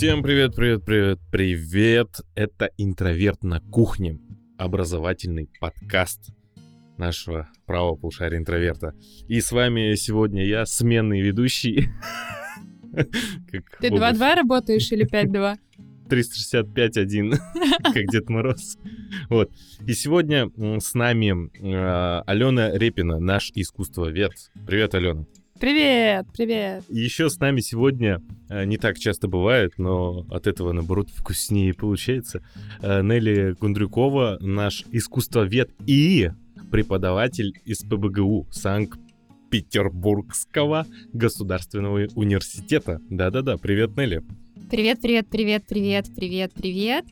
Всем привет, привет, привет, привет. Это «Интроверт на кухне», образовательный подкаст нашего правого полушария интроверта. И с вами сегодня я, сменный ведущий. Ты 2-2 работаешь или 5-2? 365-1, как Дед Мороз. Вот. И сегодня с нами э, Алена Репина, наш искусствовед. Привет, Алена. Привет, привет. И еще с нами сегодня, э, не так часто бывает, но от этого, наоборот, вкуснее получается, э, Нелли Кундрюкова, наш искусствовед и преподаватель из ПБГУ Санкт-Петербургского государственного университета. Да-да-да, привет, Нелли. Привет, привет, привет, привет, привет, привет.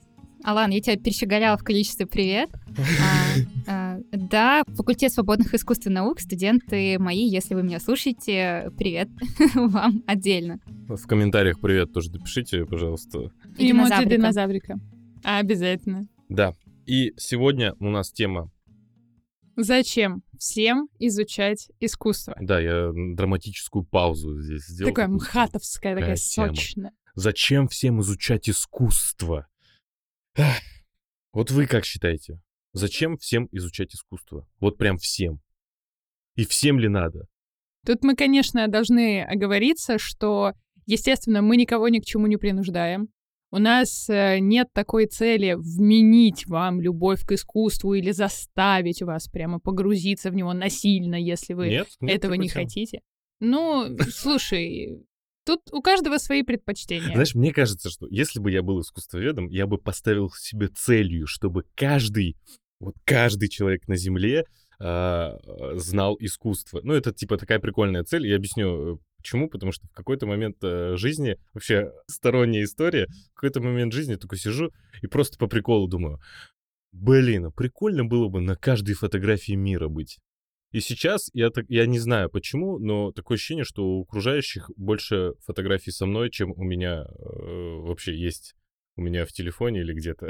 Алан, я тебя перещеголяла в количестве привет. А, а, да, факультет свободных искусств и наук, студенты мои, если вы меня слушаете, привет вам отдельно. В комментариях привет тоже допишите, пожалуйста. И эмоджи динозаврика. А, обязательно. Да. И сегодня у нас тема Зачем всем изучать искусство? Да, я драматическую паузу здесь сделал. Такая мхатовская, такая тема. сочная. Зачем всем изучать искусство? Вот вы как считаете? Зачем всем изучать искусство? Вот прям всем. И всем ли надо? Тут мы, конечно, должны оговориться, что, естественно, мы никого ни к чему не принуждаем. У нас э, нет такой цели вменить вам любовь к искусству или заставить вас прямо погрузиться в него насильно, если вы нет, нет этого не тем. хотите. Ну, слушай, Тут у каждого свои предпочтения. Знаешь, мне кажется, что если бы я был искусствоведом, я бы поставил себе целью, чтобы каждый, вот каждый человек на Земле э, знал искусство. Ну, это типа такая прикольная цель. Я объясню, э, почему. Потому что в какой-то момент э, жизни, вообще сторонняя история, в какой-то момент жизни такой сижу и просто по приколу думаю, блин, а прикольно было бы на каждой фотографии мира быть. И сейчас я, так, я не знаю почему, но такое ощущение, что у окружающих больше фотографий со мной, чем у меня э, вообще есть у меня в телефоне или где-то.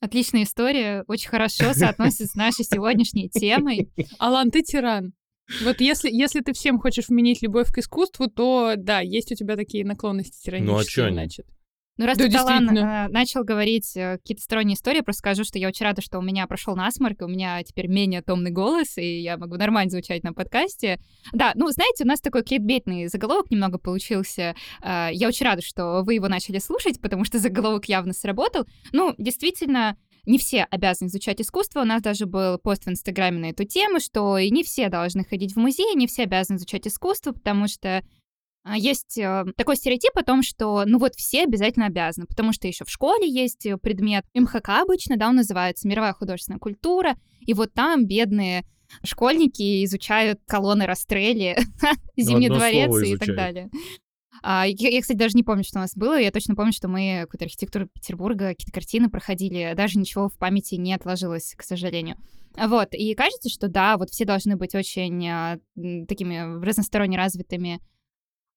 Отличная история, очень хорошо соотносится с нашей сегодняшней темой. Алан, ты тиран. Вот если, если ты всем хочешь вменить любовь к искусству, то да, есть у тебя такие наклонности тиранические, ну, а чё значит. Ну, раз да, ты, Талан, э, начал говорить э, какие-то сторонние истории, просто скажу, что я очень рада, что у меня прошел насморк, у меня теперь менее томный голос, и я могу нормально звучать на подкасте. Да, ну, знаете, у нас такой кликбейтный заголовок немного получился. Э, я очень рада, что вы его начали слушать, потому что заголовок явно сработал. Ну, действительно, не все обязаны изучать искусство. У нас даже был пост в Инстаграме на эту тему, что и не все должны ходить в музей, не все обязаны изучать искусство, потому что есть э, такой стереотип о том, что, ну вот, все обязательно обязаны, потому что еще в школе есть э, предмет МХК обычно, да, он называется «Мировая художественная культура», и вот там бедные школьники изучают колонны Растрелли, ну, Зимний дворец и так далее. А, я, я, кстати, даже не помню, что у нас было. Я точно помню, что мы какую-то архитектуру Петербурга, какие-то картины проходили. Даже ничего в памяти не отложилось, к сожалению. Вот, и кажется, что да, вот все должны быть очень а, такими разносторонне развитыми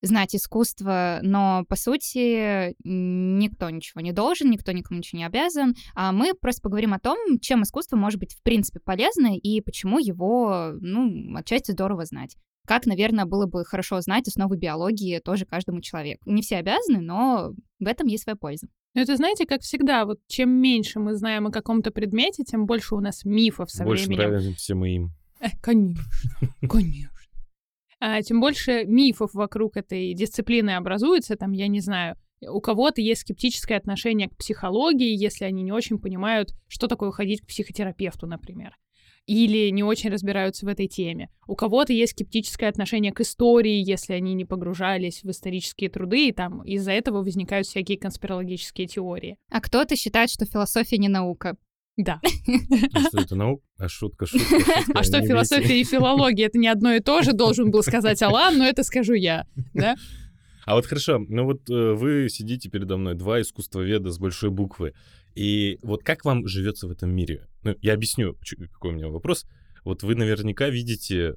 знать искусство, но, по сути, никто ничего не должен, никто никому ничего не обязан. А мы просто поговорим о том, чем искусство может быть, в принципе, полезно и почему его, ну, отчасти здорово знать. Как, наверное, было бы хорошо знать основы биологии тоже каждому человеку. Не все обязаны, но в этом есть своя польза. Ну, это, знаете, как всегда, вот чем меньше мы знаем о каком-то предмете, тем больше у нас мифов со больше временем. Больше нравимся мы им. Э, конечно, конечно тем больше мифов вокруг этой дисциплины образуется, там, я не знаю, у кого-то есть скептическое отношение к психологии, если они не очень понимают, что такое ходить к психотерапевту, например. Или не очень разбираются в этой теме. У кого-то есть скептическое отношение к истории, если они не погружались в исторические труды, и там из-за этого возникают всякие конспирологические теории. А кто-то считает, что философия не наука. Да. А что это наука? А шутка, шутка, шутка. А что философия и филология? Это не одно и то же, должен был сказать Алан, но это скажу я, да? А вот хорошо, ну вот э, вы сидите передо мной, два искусствоведа с большой буквы, и вот как вам живется в этом мире? Ну, я объясню, какой у меня вопрос. Вот вы наверняка видите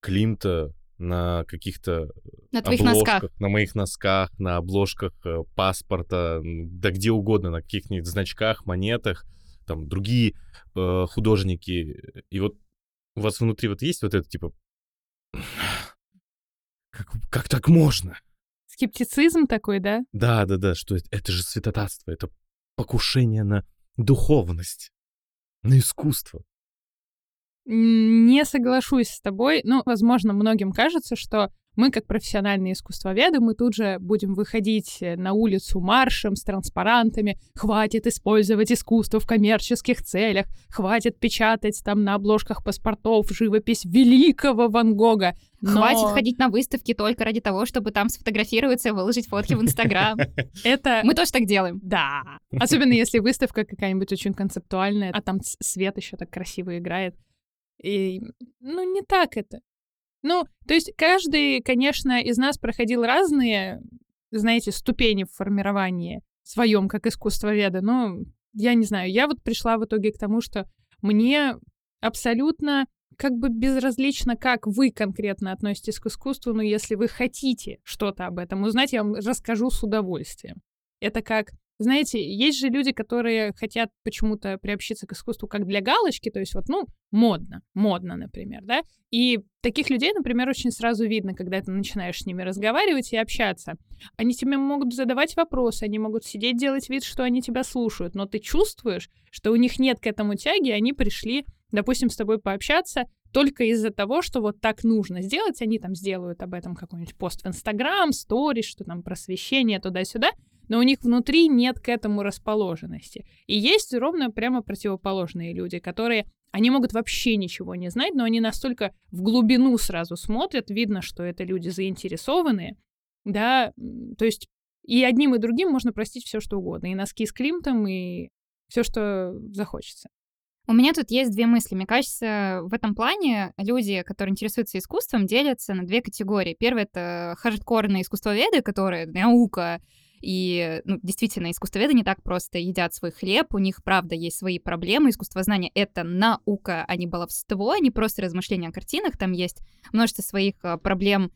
Климта на каких-то на обложках, носках. на моих носках, на обложках э, паспорта, да где угодно, на каких-нибудь значках, монетах там другие э, художники, и вот у вас внутри вот есть вот это, типа, как, как так можно? Скептицизм такой, да? Да, да, да, что это, это же святотатство, это покушение на духовность, на искусство. Не соглашусь с тобой. Ну, возможно, многим кажется, что мы, как профессиональные искусствоведы, мы тут же будем выходить э, на улицу маршем с транспарантами. Хватит использовать искусство в коммерческих целях. Хватит печатать там на обложках паспортов живопись великого Ван Гога. Но... Хватит ходить на выставки только ради того, чтобы там сфотографироваться и выложить фотки в Инстаграм. Это... Мы тоже так делаем. Да. Особенно если выставка какая-нибудь очень концептуальная, а там свет еще так красиво играет. И, ну, не так это. Ну, то есть каждый, конечно, из нас проходил разные, знаете, ступени в формировании своем как искусствоведа, но я не знаю, я вот пришла в итоге к тому, что мне абсолютно как бы безразлично, как вы конкретно относитесь к искусству, но если вы хотите что-то об этом узнать, я вам расскажу с удовольствием. Это как знаете, есть же люди, которые хотят почему-то приобщиться к искусству как для галочки, то есть вот, ну, модно, модно, например, да, и таких людей, например, очень сразу видно, когда ты начинаешь с ними разговаривать и общаться. Они тебе могут задавать вопросы, они могут сидеть, делать вид, что они тебя слушают, но ты чувствуешь, что у них нет к этому тяги, они пришли, допустим, с тобой пообщаться только из-за того, что вот так нужно сделать, они там сделают об этом какой-нибудь пост в Инстаграм, сторис, что там просвещение туда-сюда, но у них внутри нет к этому расположенности. И есть ровно прямо противоположные люди, которые они могут вообще ничего не знать, но они настолько в глубину сразу смотрят, видно, что это люди заинтересованные, да, то есть и одним и другим можно простить все, что угодно, и носки с Климтом, и все, что захочется. У меня тут есть две мысли. Мне кажется, в этом плане люди, которые интересуются искусством, делятся на две категории. Первое — это хардкорные искусствоведы, которые наука, и ну, действительно, искусствоведы не так просто едят свой хлеб, у них, правда, есть свои проблемы. Искусствознание — это наука, а не баловство, а не просто размышления о картинах. Там есть множество своих а, проблем,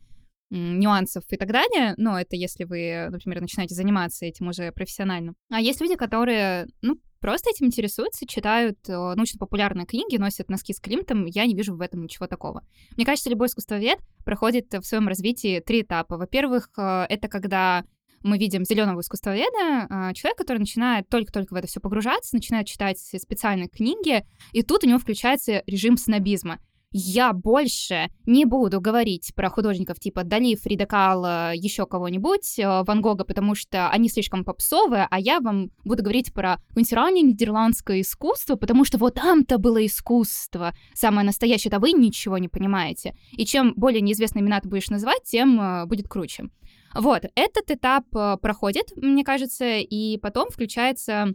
нюансов и так далее, но это если вы, например, начинаете заниматься этим уже профессионально. А есть люди, которые, ну, просто этим интересуются, читают э, научно-популярные книги, носят носки с Климтом, я не вижу в этом ничего такого. Мне кажется, любой искусствовед проходит в своем развитии три этапа. Во-первых, э, это когда мы видим зеленого искусствоведа, а, человек, который начинает только-только в это все погружаться, начинает читать специальные книги, и тут у него включается режим снобизма. Я больше не буду говорить про художников типа Дали, Фрида Кала, еще кого-нибудь, э, Ван Гога, потому что они слишком попсовые, а я вам буду говорить про раннее нидерландское искусство, потому что вот там-то было искусство, самое настоящее, а вы ничего не понимаете. И чем более неизвестные имена ты будешь называть, тем э, будет круче. Вот, этот этап э, проходит, мне кажется, и потом включается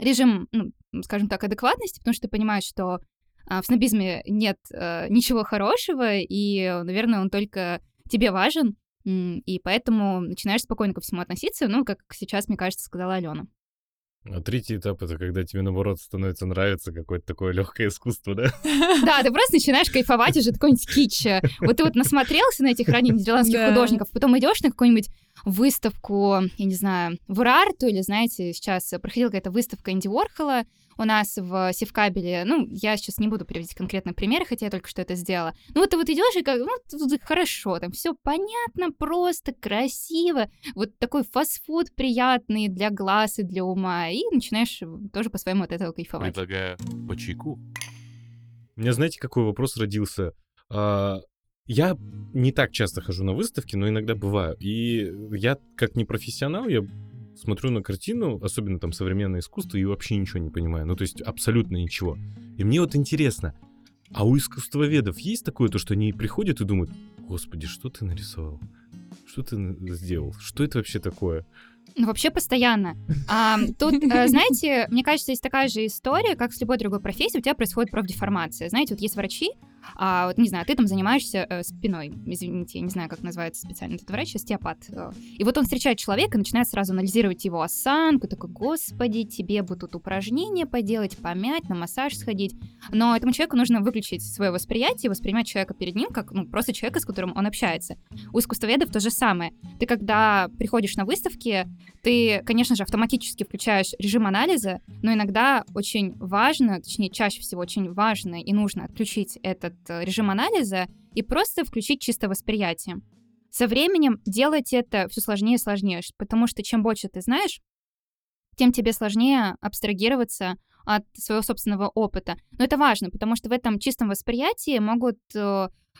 режим, ну, скажем так, адекватности, потому что ты понимаешь, что а, в снобизме нет а, ничего хорошего, и, наверное, он только тебе важен, и поэтому начинаешь спокойно ко всему относиться, ну, как сейчас, мне кажется, сказала Алена. А третий этап это когда тебе наоборот становится нравиться какое-то такое легкое искусство, да? Да, ты просто начинаешь кайфовать уже какой-нибудь кич. Вот ты вот насмотрелся на этих ранних нидерландских художников, потом идешь на какую-нибудь выставку, я не знаю, в Урарту, или, знаете, сейчас проходила какая-то выставка Инди Уорхола, у нас в Севкабеле, ну, я сейчас не буду приводить конкретные примеры, хотя я только что это сделала. Ну, вот ты вот идешь и как, ну, хорошо, там все понятно, просто, красиво, вот такой фастфуд приятный для глаз и для ума, и начинаешь тоже по-своему от этого кайфовать. Предлагаю по чайку. У меня, знаете, какой вопрос родился? А, я не так часто хожу на выставки, но иногда бываю. И я, как непрофессионал, я смотрю на картину, особенно там современное искусство, и вообще ничего не понимаю. Ну, то есть абсолютно ничего. И мне вот интересно, а у искусствоведов есть такое, то, что они приходят и думают, господи, что ты нарисовал? Что ты сделал? Что это вообще такое? Ну, вообще постоянно. А, тут, э, знаете, мне кажется, есть такая же история, как с любой другой профессией, у тебя происходит профдеформация. Знаете, вот есть врачи, а, вот, не знаю, ты там занимаешься э, спиной, извините, я не знаю, как называется специально этот врач, остеопат. Э. И вот он встречает человека, начинает сразу анализировать его осанку, такой, господи, тебе бы тут упражнения поделать, помять, на массаж сходить. Но этому человеку нужно выключить свое восприятие, воспринимать человека перед ним как ну, просто человека, с которым он общается. У искусствоведов то же самое. Ты когда приходишь на выставки, ты, конечно же, автоматически включаешь режим анализа, но иногда очень важно, точнее, чаще всего очень важно и нужно отключить этот э, режим анализа и просто включить чисто восприятие. со временем делать это все сложнее и сложнее, потому что чем больше ты знаешь, тем тебе сложнее абстрагироваться от своего собственного опыта. Но это важно, потому что в этом чистом восприятии могут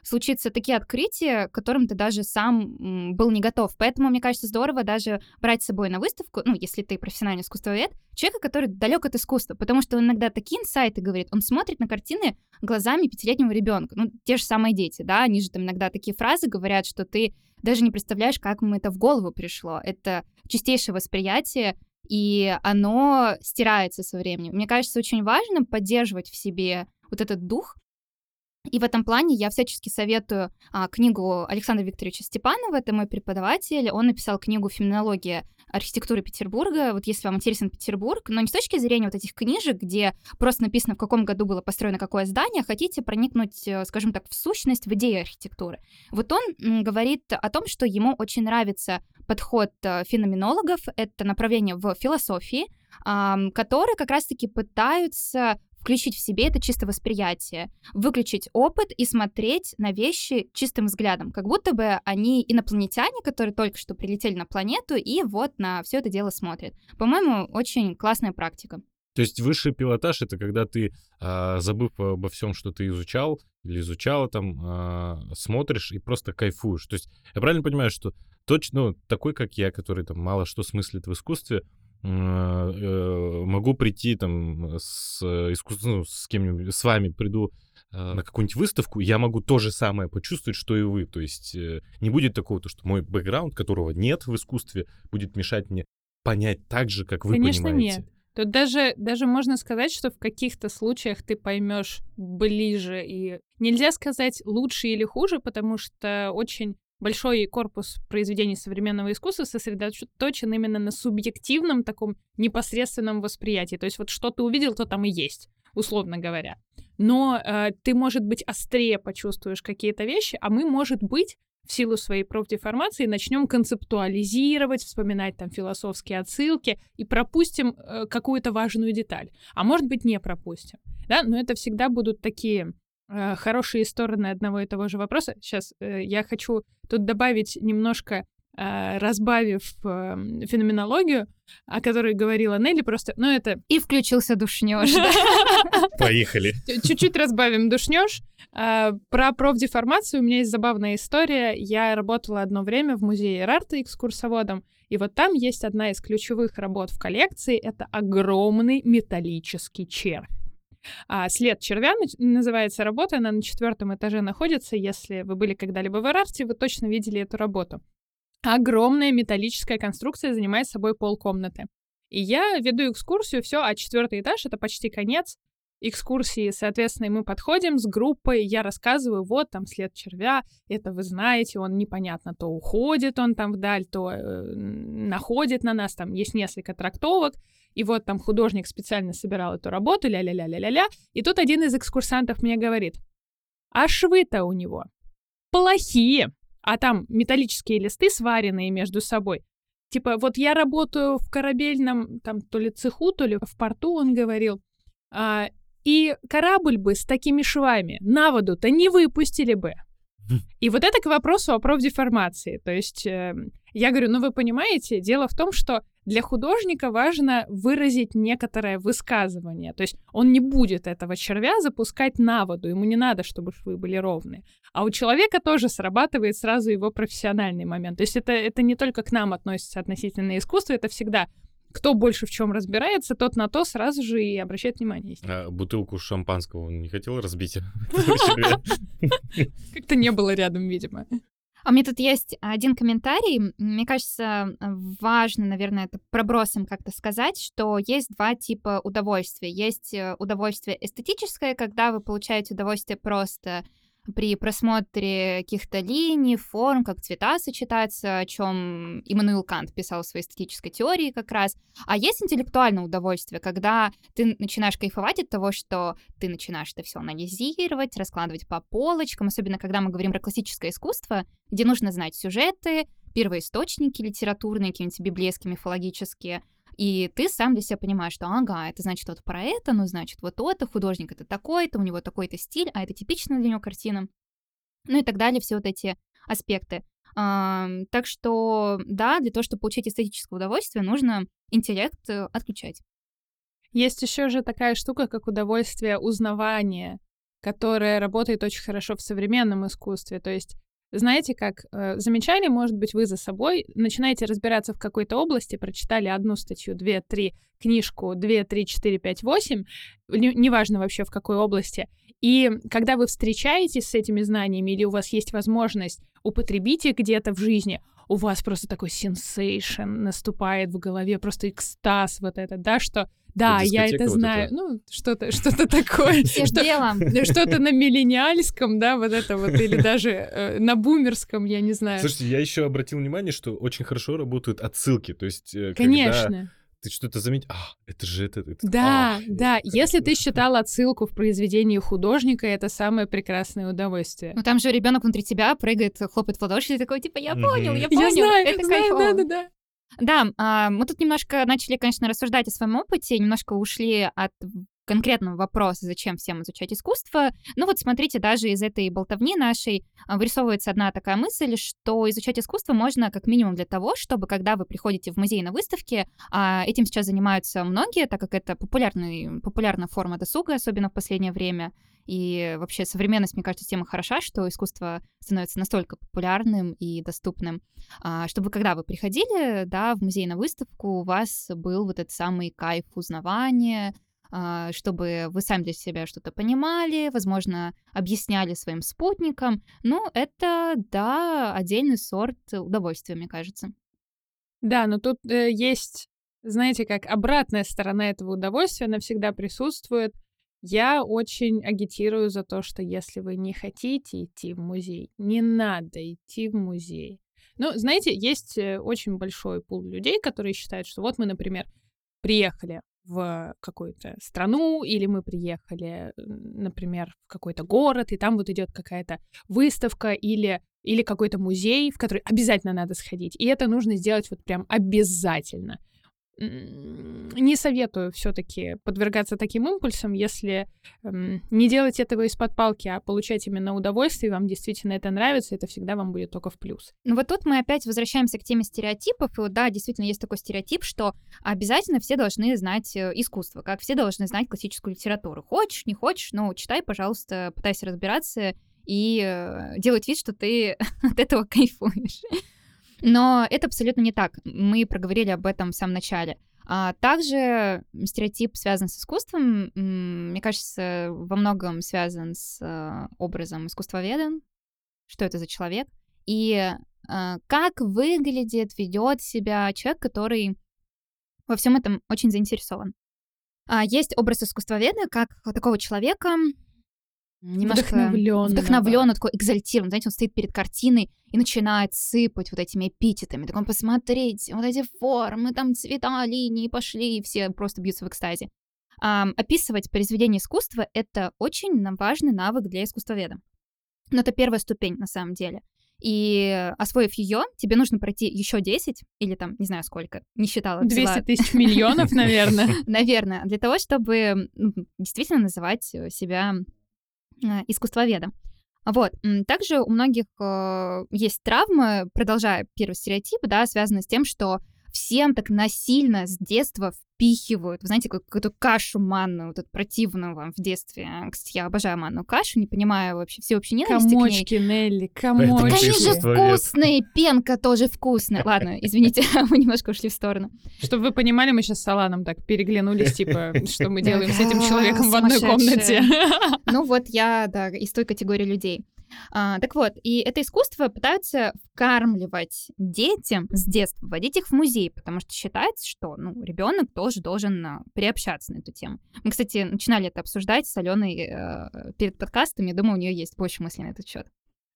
случиться такие открытия, к которым ты даже сам был не готов. Поэтому, мне кажется, здорово даже брать с собой на выставку, ну, если ты профессиональный искусствовед, человека, который далек от искусства, потому что он иногда такие инсайты говорит, он смотрит на картины глазами пятилетнего ребенка. Ну, те же самые дети, да, они же там иногда такие фразы говорят, что ты даже не представляешь, как ему это в голову пришло. Это чистейшее восприятие, и оно стирается со временем. Мне кажется, очень важно поддерживать в себе вот этот дух, и в этом плане я всячески советую а, книгу Александра Викторовича Степанова, это мой преподаватель. Он написал книгу «Феноменология архитектуры Петербурга». Вот если вам интересен Петербург, но не с точки зрения вот этих книжек, где просто написано, в каком году было построено какое здание, а хотите проникнуть, э, скажем так, в сущность, в идею архитектуры. Вот он говорит о том, что ему очень нравится подход э, феноменологов, это направление в философии, которые как раз-таки пытаются включить в себе это чисто восприятие, выключить опыт и смотреть на вещи чистым взглядом, как будто бы они инопланетяне, которые только что прилетели на планету и вот на все это дело смотрят. По-моему, очень классная практика. То есть высший пилотаж это когда ты, а, забыв обо всем, что ты изучал или изучала, там а, смотришь и просто кайфуешь. То есть я правильно понимаю, что точно ну, такой, как я, который там мало что смыслит в искусстве, могу прийти там с искусством, ну, с кем-нибудь, с вами приду э, на какую-нибудь выставку, я могу то же самое почувствовать, что и вы. То есть э, не будет такого, то, что мой бэкграунд, которого нет в искусстве, будет мешать мне понять так же, как вы Конечно, понимаете. нет. Тут даже, даже можно сказать, что в каких-то случаях ты поймешь ближе. И нельзя сказать лучше или хуже, потому что очень большой корпус произведений современного искусства сосредоточен именно на субъективном таком непосредственном восприятии. То есть вот что ты увидел, то там и есть, условно говоря. Но э, ты, может быть, острее почувствуешь какие-то вещи, а мы, может быть, в силу своей профдеформации начнем концептуализировать, вспоминать там философские отсылки и пропустим э, какую-то важную деталь. А может быть, не пропустим. Да? Но это всегда будут такие хорошие стороны одного и того же вопроса. Сейчас э, я хочу тут добавить немножко э, разбавив э, феноменологию, о которой говорила Нелли, просто, ну это... И включился душнёж. Поехали. Чуть-чуть разбавим душнёж. Э, про профдеформацию у меня есть забавная история. Я работала одно время в музее Эрарта экскурсоводом, и вот там есть одна из ключевых работ в коллекции. Это огромный металлический червь. А, «След червя» называется работа, она на четвертом этаже находится. Если вы были когда-либо в Эрарте, вы точно видели эту работу. Огромная металлическая конструкция занимает собой полкомнаты. И я веду экскурсию, все, а четвертый этаж — это почти конец экскурсии, соответственно, мы подходим с группой, я рассказываю, вот там след червя, это вы знаете, он непонятно, то уходит он там вдаль, то э, находит на нас, там есть несколько трактовок, и вот там художник специально собирал эту работу, ля-ля-ля-ля-ля-ля, и тут один из экскурсантов мне говорит, а швы-то у него плохие, а там металлические листы сваренные между собой. Типа, вот я работаю в корабельном, там, то ли цеху, то ли в порту, он говорил, а, и корабль бы с такими швами на воду-то не выпустили бы. И вот это к вопросу о профдеформации. То есть э, я говорю, ну вы понимаете, дело в том, что для художника важно выразить некоторое высказывание. То есть он не будет этого червя запускать на воду, ему не надо, чтобы швы были ровные. А у человека тоже срабатывает сразу его профессиональный момент. То есть это, это не только к нам относится относительно искусства, это всегда кто больше в чем разбирается, тот на то сразу же и обращает внимание. А бутылку шампанского он не хотел разбить? Как-то не было рядом, видимо. А у меня тут есть один комментарий. Мне кажется, важно, наверное, это пробросом как-то сказать, что есть два типа удовольствия. Есть э, удовольствие эстетическое, когда вы получаете удовольствие просто при просмотре каких-то линий, форм, как цвета сочетаются, о чем Иммануил Кант писал в своей эстетической теории как раз. А есть интеллектуальное удовольствие, когда ты начинаешь кайфовать от того, что ты начинаешь это все анализировать, раскладывать по полочкам, особенно когда мы говорим про классическое искусство, где нужно знать сюжеты, первоисточники литературные, какие-нибудь библейские, мифологические, и ты сам для себя понимаешь, что ага, это значит вот про это, ну значит вот это, художник это такой-то, у него такой-то стиль, а это типичная для него картина. Ну и так далее, все вот эти аспекты. Так что, да, для того, чтобы получить эстетическое удовольствие, нужно интеллект э, отключать. Есть еще же такая штука, как удовольствие узнавания, которое работает очень хорошо в современном искусстве. То есть знаете, как э, замечали, может быть, вы за собой начинаете разбираться в какой-то области, прочитали одну статью, две, три, книжку, две, три, четыре, пять, восемь, неважно вообще в какой области. И когда вы встречаетесь с этими знаниями или у вас есть возможность употребить их где-то в жизни, у вас просто такой сенсейшн наступает в голове, просто экстаз вот этот, да, что да, я это знаю. Вот ну, что-то что такое. Что-то на миллениальском, да, вот это вот, или даже э, на бумерском, я не знаю. Слушайте, я еще обратил внимание, что очень хорошо работают отсылки. То есть, э, Конечно ты что-то заметил, а, это же это. это да, а, да. Это Если ты считал отсылку в произведении художника, это самое прекрасное удовольствие. Ну там же ребенок внутри тебя прыгает, хлопает в ладоши, и такой, типа, я понял, я понял. Я знаю, это знаю, кайфово. да, да, да. Да, а, мы тут немножко начали, конечно, рассуждать о своем опыте, немножко ушли от конкретного вопроса, зачем всем изучать искусство. Ну вот смотрите, даже из этой болтовни нашей а, вырисовывается одна такая мысль, что изучать искусство можно как минимум для того, чтобы когда вы приходите в музей на выставке, а этим сейчас занимаются многие, так как это популярный, популярная форма досуга, особенно в последнее время, и вообще современность, мне кажется, тема хороша, что искусство становится настолько популярным и доступным, а, чтобы когда вы приходили, да, в музей на выставку, у вас был вот этот самый кайф узнавания, а, чтобы вы сами для себя что-то понимали, возможно, объясняли своим спутникам. Ну, это, да, отдельный сорт удовольствия, мне кажется. Да, но тут э, есть, знаете, как обратная сторона этого удовольствия, она всегда присутствует. Я очень агитирую за то, что если вы не хотите идти в музей, не надо идти в музей. Ну, знаете, есть э, очень большой пул людей, которые считают, что вот мы, например, приехали в какую-то страну, или мы приехали, например, в какой-то город, и там вот идет какая-то выставка или, или какой-то музей, в который обязательно надо сходить. И это нужно сделать вот прям обязательно не советую все-таки подвергаться таким импульсам, если эм, не делать этого из-под палки, а получать именно удовольствие, вам действительно это нравится, это всегда вам будет только в плюс. Ну вот тут мы опять возвращаемся к теме стереотипов, и вот да, действительно есть такой стереотип, что обязательно все должны знать э, искусство, как все должны знать классическую литературу. Хочешь, не хочешь, но читай, пожалуйста, пытайся разбираться и э, делать вид, что ты от этого кайфуешь. Но это абсолютно не так. Мы проговорили об этом в самом начале. А также стереотип связан с искусством, мне кажется, во многом связан с э, образом искусствоведа, что это за человек, и э, как выглядит, ведет себя человек, который во всем этом очень заинтересован. А есть образ искусствоведа как такого человека, немножко вдохновленный, вдохновленный, такой экзальтирован. Знаете, он стоит перед картиной и начинает сыпать вот этими эпитетами. Так он, посмотреть, вот эти формы, там цвета, линии пошли, и все просто бьются в экстазе. А, описывать произведение искусства — это очень важный навык для искусствоведа. Но это первая ступень на самом деле. И освоив ее, тебе нужно пройти еще 10 или там, не знаю сколько, не считала. 200 тысяч миллионов, наверное. Наверное, для того, чтобы действительно называть себя Э, искусствоведа. Вот. Также у многих э, есть травмы, продолжая первый стереотип, да, связанный с тем, что всем так насильно с детства впихивают, вы знаете, какую-то кашу манную, вот эту противную вам в детстве. Кстати, я обожаю манную кашу, не понимаю вообще, все вообще ненависти Комочки, к ней. Нелли, комочки. Так они же вкусные, пенка тоже вкусная. Ладно, извините, мы немножко ушли в сторону. Чтобы вы понимали, мы сейчас с Аланом так переглянулись, типа, что мы делаем с этим человеком в одной комнате. Ну вот я, да, из той категории людей. А, так вот, и это искусство пытаются вкармливать детям с детства, вводить их в музей, потому что считается, что ну, ребенок тоже должен а, приобщаться на эту тему. Мы, кстати, начинали это обсуждать с Аленой э, перед подкастом, я думаю, у нее есть больше мыслей на этот счет.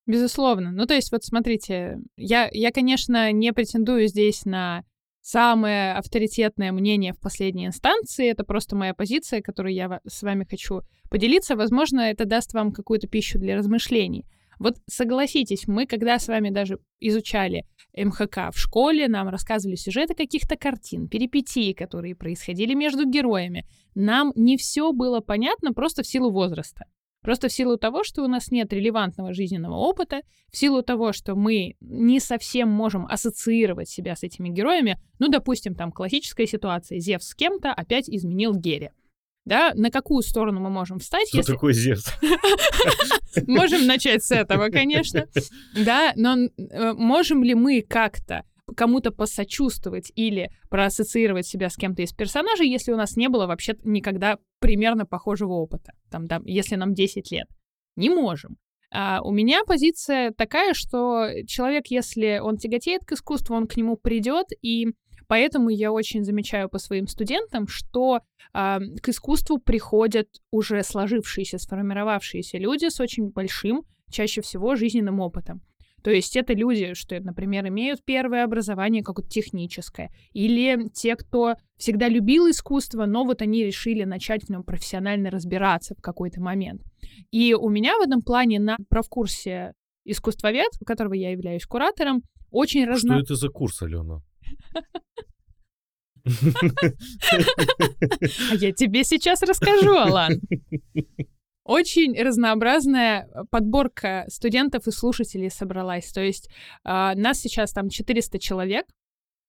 Безусловно. Ну, то есть, вот смотрите, я, я, конечно, не претендую здесь на самое авторитетное мнение в последней инстанции. Это просто моя позиция, которую я с вами хочу поделиться. Возможно, это даст вам какую-то пищу для размышлений. Вот согласитесь, мы когда с вами даже изучали МХК в школе, нам рассказывали сюжеты каких-то картин, перипетии, которые происходили между героями. Нам не все было понятно просто в силу возраста. Просто в силу того, что у нас нет релевантного жизненного опыта, в силу того, что мы не совсем можем ассоциировать себя с этими героями, ну, допустим, там классическая ситуация, Зевс с кем-то опять изменил Гере. Да, на какую сторону мы можем встать? Кто если... такой Зевс? Можем начать с этого, конечно. Да, но э, можем ли мы как-то кому-то посочувствовать или проассоциировать себя с кем-то из персонажей, если у нас не было вообще никогда примерно похожего опыта, там, да, если нам 10 лет. Не можем. А у меня позиция такая, что человек, если он тяготеет к искусству, он к нему придет, и поэтому я очень замечаю по своим студентам, что а, к искусству приходят уже сложившиеся, сформировавшиеся люди с очень большим, чаще всего, жизненным опытом. То есть это люди, что, например, имеют первое образование какое-то техническое, или те, кто всегда любил искусство, но вот они решили начать в нем профессионально разбираться в какой-то момент. И у меня в этом плане на правкурсе искусствовед, у которого я являюсь куратором, очень разно... Что это за курс, Алена? А я тебе сейчас расскажу, Алан. Очень разнообразная э, подборка студентов и слушателей собралась. То есть э, нас сейчас там 400 человек.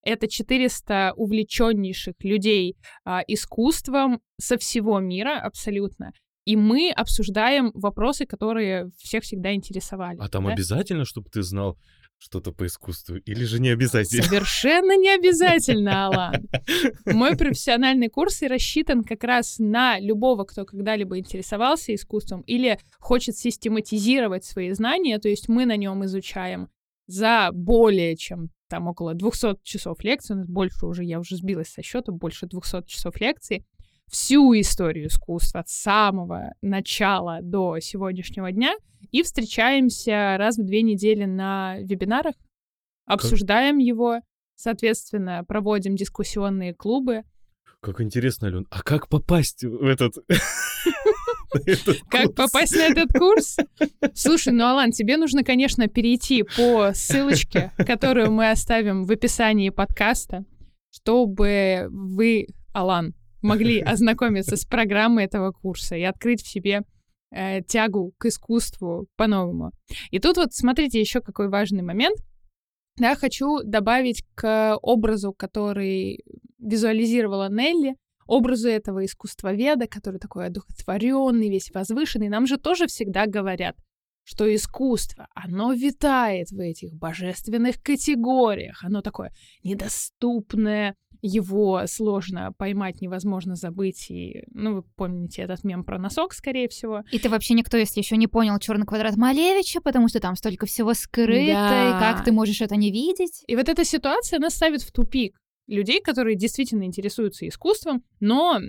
Это 400 увлеченнейших людей э, искусством со всего мира абсолютно. И мы обсуждаем вопросы, которые всех всегда интересовали. А там да? обязательно, чтобы ты знал что-то по искусству, или же не обязательно? Совершенно не обязательно, Алан. Мой профессиональный курс и рассчитан как раз на любого, кто когда-либо интересовался искусством или хочет систематизировать свои знания, то есть мы на нем изучаем за более чем там около 200 часов лекций, больше уже, я уже сбилась со счета, больше 200 часов лекций, всю историю искусства от самого начала до сегодняшнего дня и встречаемся раз в две недели на вебинарах, обсуждаем как? его, соответственно, проводим дискуссионные клубы. Как интересно, Ален. А как попасть в этот... Как попасть на этот курс? Слушай, ну, Алан, тебе нужно, конечно, перейти по ссылочке, которую мы оставим в описании подкаста, чтобы вы, Алан, могли ознакомиться с программой этого курса и открыть в себе э, тягу к искусству по-новому. И тут вот смотрите еще какой важный момент. Я хочу добавить к образу, который визуализировала Нелли, образу этого искусствоведа, который такой одухотворенный, весь возвышенный. Нам же тоже всегда говорят, что искусство, оно витает в этих божественных категориях, оно такое недоступное, его сложно поймать, невозможно забыть. И, ну, вы помните этот мем про носок, скорее всего. И ты вообще никто, если еще не понял черный квадрат Малевича, потому что там столько всего скрыто, да. и как ты можешь это не видеть? И вот эта ситуация, она ставит в тупик людей, которые действительно интересуются искусством, но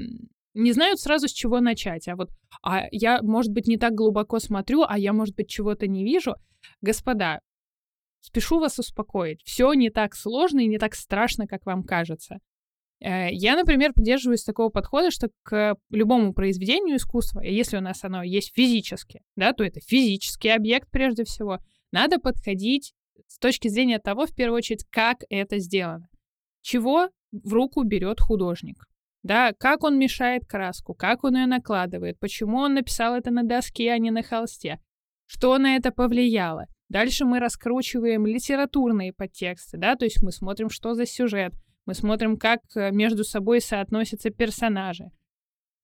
не знают сразу, с чего начать. А вот а я, может быть, не так глубоко смотрю, а я, может быть, чего-то не вижу. Господа, Спешу вас успокоить. Все не так сложно и не так страшно, как вам кажется. Э, я, например, придерживаюсь такого подхода, что к любому произведению искусства, если у нас оно есть физически, да, то это физический объект прежде всего, надо подходить с точки зрения того, в первую очередь, как это сделано. Чего в руку берет художник? Да, как он мешает краску, как он ее накладывает, почему он написал это на доске, а не на холсте, что на это повлияло. Дальше мы раскручиваем литературные подтексты, да, то есть мы смотрим, что за сюжет, мы смотрим, как э, между собой соотносятся персонажи,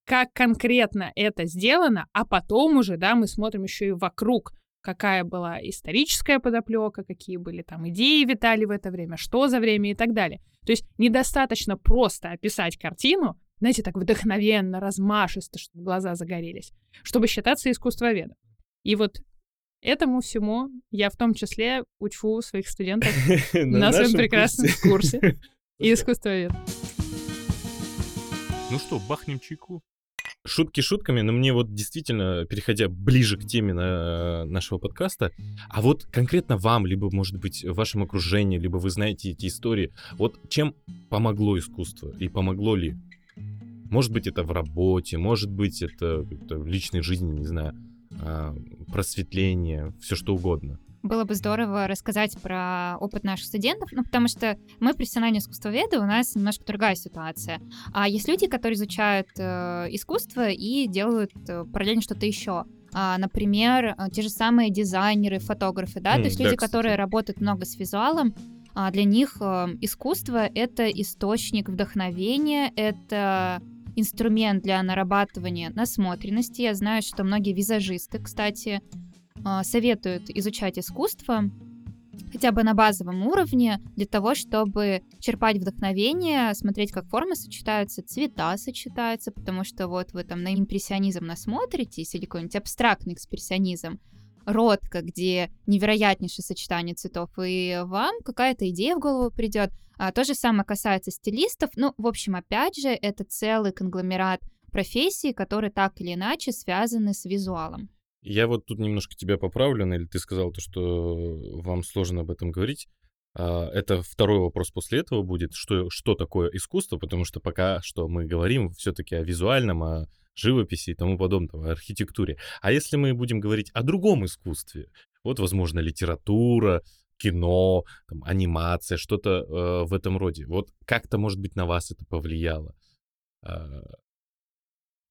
как конкретно это сделано, а потом уже, да, мы смотрим еще и вокруг, какая была историческая подоплека, какие были там идеи витали в это время, что за время и так далее. То есть недостаточно просто описать картину, знаете, так вдохновенно, размашисто, чтобы глаза загорелись, чтобы считаться искусствоведом. И вот Этому всему я в том числе учу своих студентов на своем прекрасном курсе искусствовед. Ну что, бахнем чайку? Шутки шутками, но мне вот действительно, переходя ближе к теме на, нашего подкаста, а вот конкретно вам, либо, может быть, в вашем окружении, либо вы знаете эти истории, вот чем помогло искусство и помогло ли? Может быть, это в работе, может быть, это, это в личной жизни, не знаю. А, просветление, все что угодно. Было бы здорово рассказать про опыт наших студентов, ну, потому что мы профессиональные искусствоведы, у нас немножко другая ситуация. А есть люди, которые изучают э, искусство и делают э, параллельно что-то еще. А, например, а, те же самые дизайнеры, фотографы, да, mm, то есть да, люди, кстати. которые работают много с визуалом, а для них э, искусство — это источник вдохновения, это инструмент для нарабатывания насмотренности. Я знаю, что многие визажисты, кстати, э, советуют изучать искусство хотя бы на базовом уровне для того, чтобы черпать вдохновение, смотреть, как формы сочетаются, цвета сочетаются, потому что вот вы там на импрессионизм насмотритесь или какой-нибудь абстрактный экспрессионизм, ротка, где невероятнейшее сочетание цветов, и вам какая-то идея в голову придет. А, то же самое касается стилистов. Ну, в общем, опять же, это целый конгломерат профессий, которые так или иначе связаны с визуалом. Я вот тут немножко тебя поправлю, или ты сказал то, что вам сложно об этом говорить. А, это второй вопрос после этого будет, что, что такое искусство, потому что пока что мы говорим все-таки о визуальном, о живописи и тому подобном, о архитектуре. А если мы будем говорить о другом искусстве, вот, возможно, литература, кино, там, анимация, что-то э, в этом роде. Вот как-то, может быть, на вас это повлияло? Э...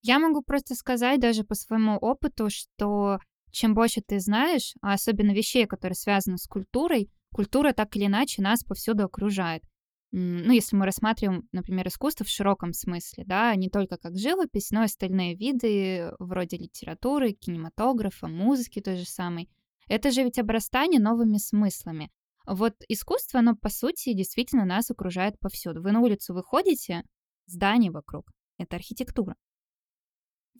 Я могу просто сказать даже по своему опыту, что чем больше ты знаешь, а особенно вещей, которые связаны с культурой, культура так или иначе нас повсюду окружает ну, если мы рассматриваем, например, искусство в широком смысле, да, не только как живопись, но и остальные виды вроде литературы, кинематографа, музыки той же самой, это же ведь обрастание новыми смыслами. Вот искусство, оно, по сути, действительно нас окружает повсюду. Вы на улицу выходите, здание вокруг — это архитектура.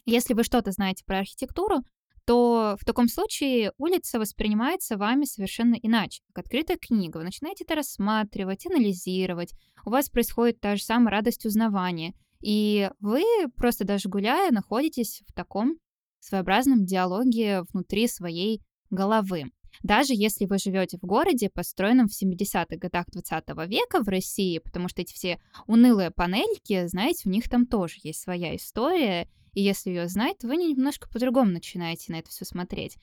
Если вы что-то знаете про архитектуру, то в таком случае улица воспринимается вами совершенно иначе, как открытая книга. Вы начинаете это рассматривать, анализировать. У вас происходит та же самая радость узнавания. И вы просто даже гуляя находитесь в таком своеобразном диалоге внутри своей головы. Даже если вы живете в городе, построенном в 70-х годах 20 века в России, потому что эти все унылые панельки, знаете, у них там тоже есть своя история, и если ее знать, вы немножко по-другому начинаете на это все смотреть.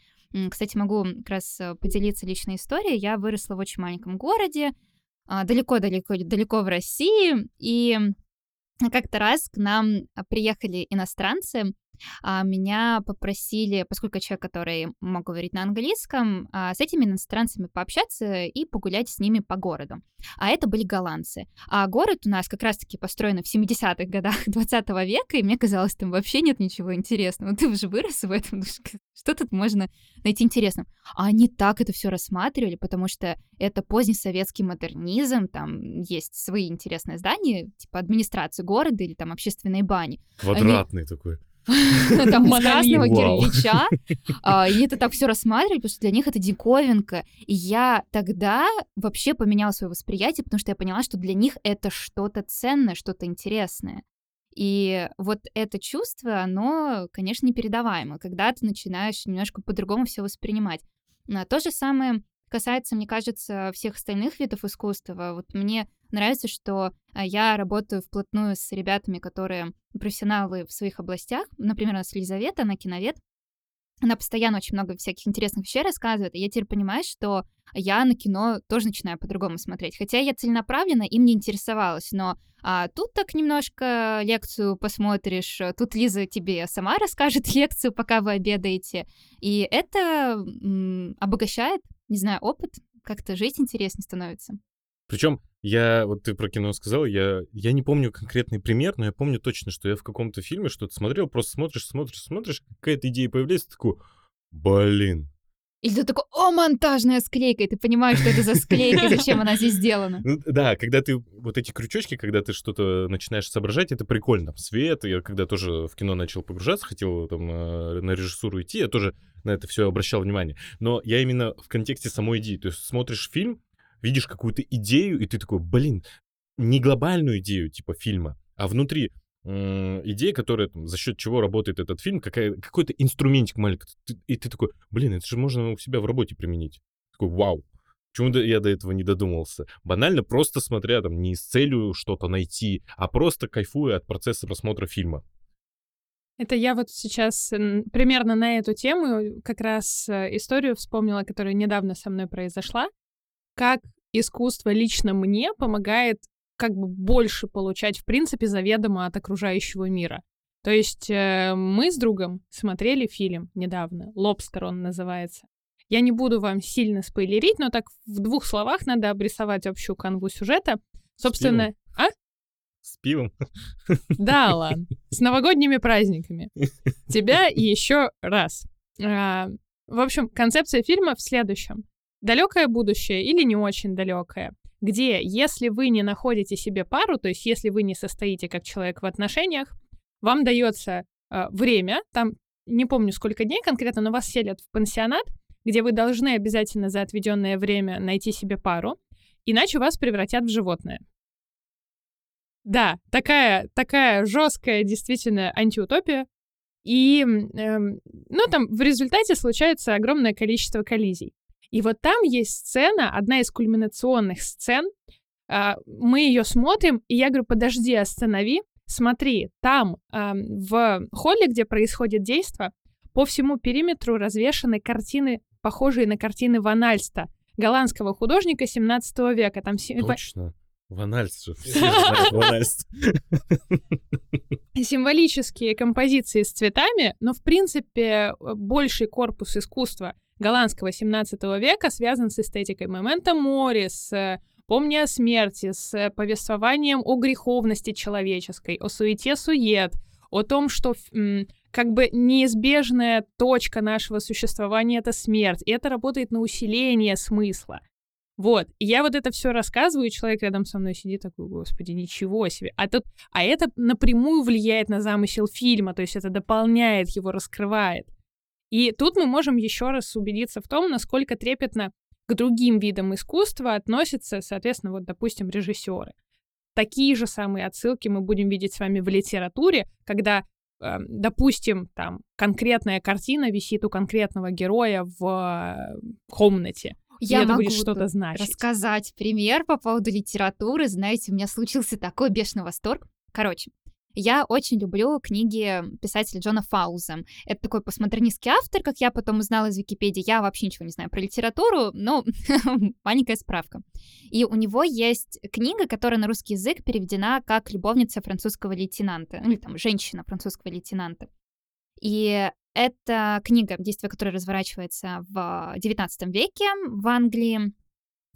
Кстати, могу как раз э, поделиться личной историей. Я выросла в очень маленьком городе, далеко-далеко-далеко в России, и как-то раз к нам а, приехали иностранцы, меня попросили, поскольку я человек, который мог говорить на английском, а, с этими иностранцами пообщаться и погулять с ними по городу. А это были голландцы. А город у нас как раз-таки построен в 70-х годах 20 века, и мне казалось, там вообще нет ничего интересного. Ты уже вырос в этом, что тут можно найти интересным? А они так это все рассматривали, потому что это поздний советский модернизм, там есть свои интересные здания, типа администрации города или там общественные бани. Квадратный они... такой. там красного кирпича. А, и это так все рассматривать, потому что для них это диковинка. И я тогда вообще поменяла свое восприятие, потому что я поняла, что для них это что-то ценное, что-то интересное. И вот это чувство, оно, конечно, непередаваемо, когда ты начинаешь немножко по-другому все воспринимать. А, то же самое касается, мне кажется, всех остальных видов искусства. Вот мне нравится, что а, я работаю вплотную с ребятами, которые профессионалы в своих областях. Например, у нас Елизавета, она киновед. Она постоянно очень много всяких интересных вещей рассказывает, и я теперь понимаю, что я на кино тоже начинаю по-другому смотреть. Хотя я целенаправленно им не интересовалась, но а, тут так немножко лекцию посмотришь, тут Лиза тебе сама расскажет лекцию, пока вы обедаете, и это м, обогащает, не знаю, опыт, как-то жить интереснее становится. Причем я, вот ты про кино сказал, я, я не помню конкретный пример, но я помню точно, что я в каком-то фильме что-то смотрел, просто смотришь, смотришь, смотришь, какая-то идея появляется, такой, блин. Или ты такой, о, монтажная склейка, и ты понимаешь, что это за склейка, и зачем она здесь сделана. Ну, да, когда ты, вот эти крючочки, когда ты что-то начинаешь соображать, это прикольно. Свет, я когда тоже в кино начал погружаться, хотел там э, на режиссуру идти, я тоже на это все обращал внимание. Но я именно в контексте самой идеи. То есть смотришь фильм, видишь какую-то идею, и ты такой, блин, не глобальную идею типа фильма, а внутри идея, которая там, за счет чего работает этот фильм, какая, какой-то инструментик маленький. И ты такой, блин, это же можно у себя в работе применить. Такой, вау. Почему я до этого не додумался? Банально просто смотря там не с целью что-то найти, а просто кайфуя от процесса просмотра фильма. Это я вот сейчас примерно на эту тему как раз э, историю вспомнила, которая недавно со мной произошла. Как искусство лично мне помогает как бы больше получать, в принципе, заведомо от окружающего мира. То есть э, мы с другом смотрели фильм недавно, «Лобстер» он называется. Я не буду вам сильно спойлерить, но так в двух словах надо обрисовать общую канву сюжета. Собственно, а? С пивом? Да, ладно. С новогодними праздниками. Тебя еще раз. А, в общем, концепция фильма в следующем. Далекое будущее или не очень далекое, где если вы не находите себе пару, то есть если вы не состоите как человек в отношениях, вам дается э, время, там не помню сколько дней конкретно, но вас селят в пансионат, где вы должны обязательно за отведенное время найти себе пару, иначе вас превратят в животное. Да, такая, такая жесткая действительно антиутопия. И, эм, ну, там в результате случается огромное количество коллизий. И вот там есть сцена, одна из кульминационных сцен. Э, мы ее смотрим, и я говорю, подожди, останови. Смотри, там в холле, где происходит действо, по всему периметру развешаны картины, похожие на картины Ван Альста, голландского художника 17 века. Там Точно. Ван Альст же. Символические композиции с цветами, но, в принципе, больший корпус искусства голландского 17 века связан с эстетикой момента мори, с Помни о смерти с повествованием о греховности человеческой, о суете-сует, о том, что как бы неизбежная точка нашего существования — это смерть, и это работает на усиление смысла. Вот, и я вот это все рассказываю, и человек рядом со мной сидит такой, господи, ничего себе. А, тут, а это напрямую влияет на замысел фильма, то есть это дополняет его, раскрывает. И тут мы можем еще раз убедиться в том, насколько трепетно к другим видам искусства относятся, соответственно, вот, допустим, режиссеры. Такие же самые отсылки мы будем видеть с вами в литературе, когда, э, допустим, там конкретная картина висит у конкретного героя в э, комнате. Я это могу будет что-то значить. рассказать пример по поводу литературы. Знаете, у меня случился такой бешеный восторг. Короче, я очень люблю книги писателя Джона Фауза. Это такой постмодернистский автор, как я потом узнала из Википедии. Я вообще ничего не знаю про литературу, но маленькая справка. И у него есть книга, которая на русский язык переведена как «Любовница французского лейтенанта», ну, или там «Женщина французского лейтенанта». И это книга, действие которой разворачивается в XIX веке в Англии.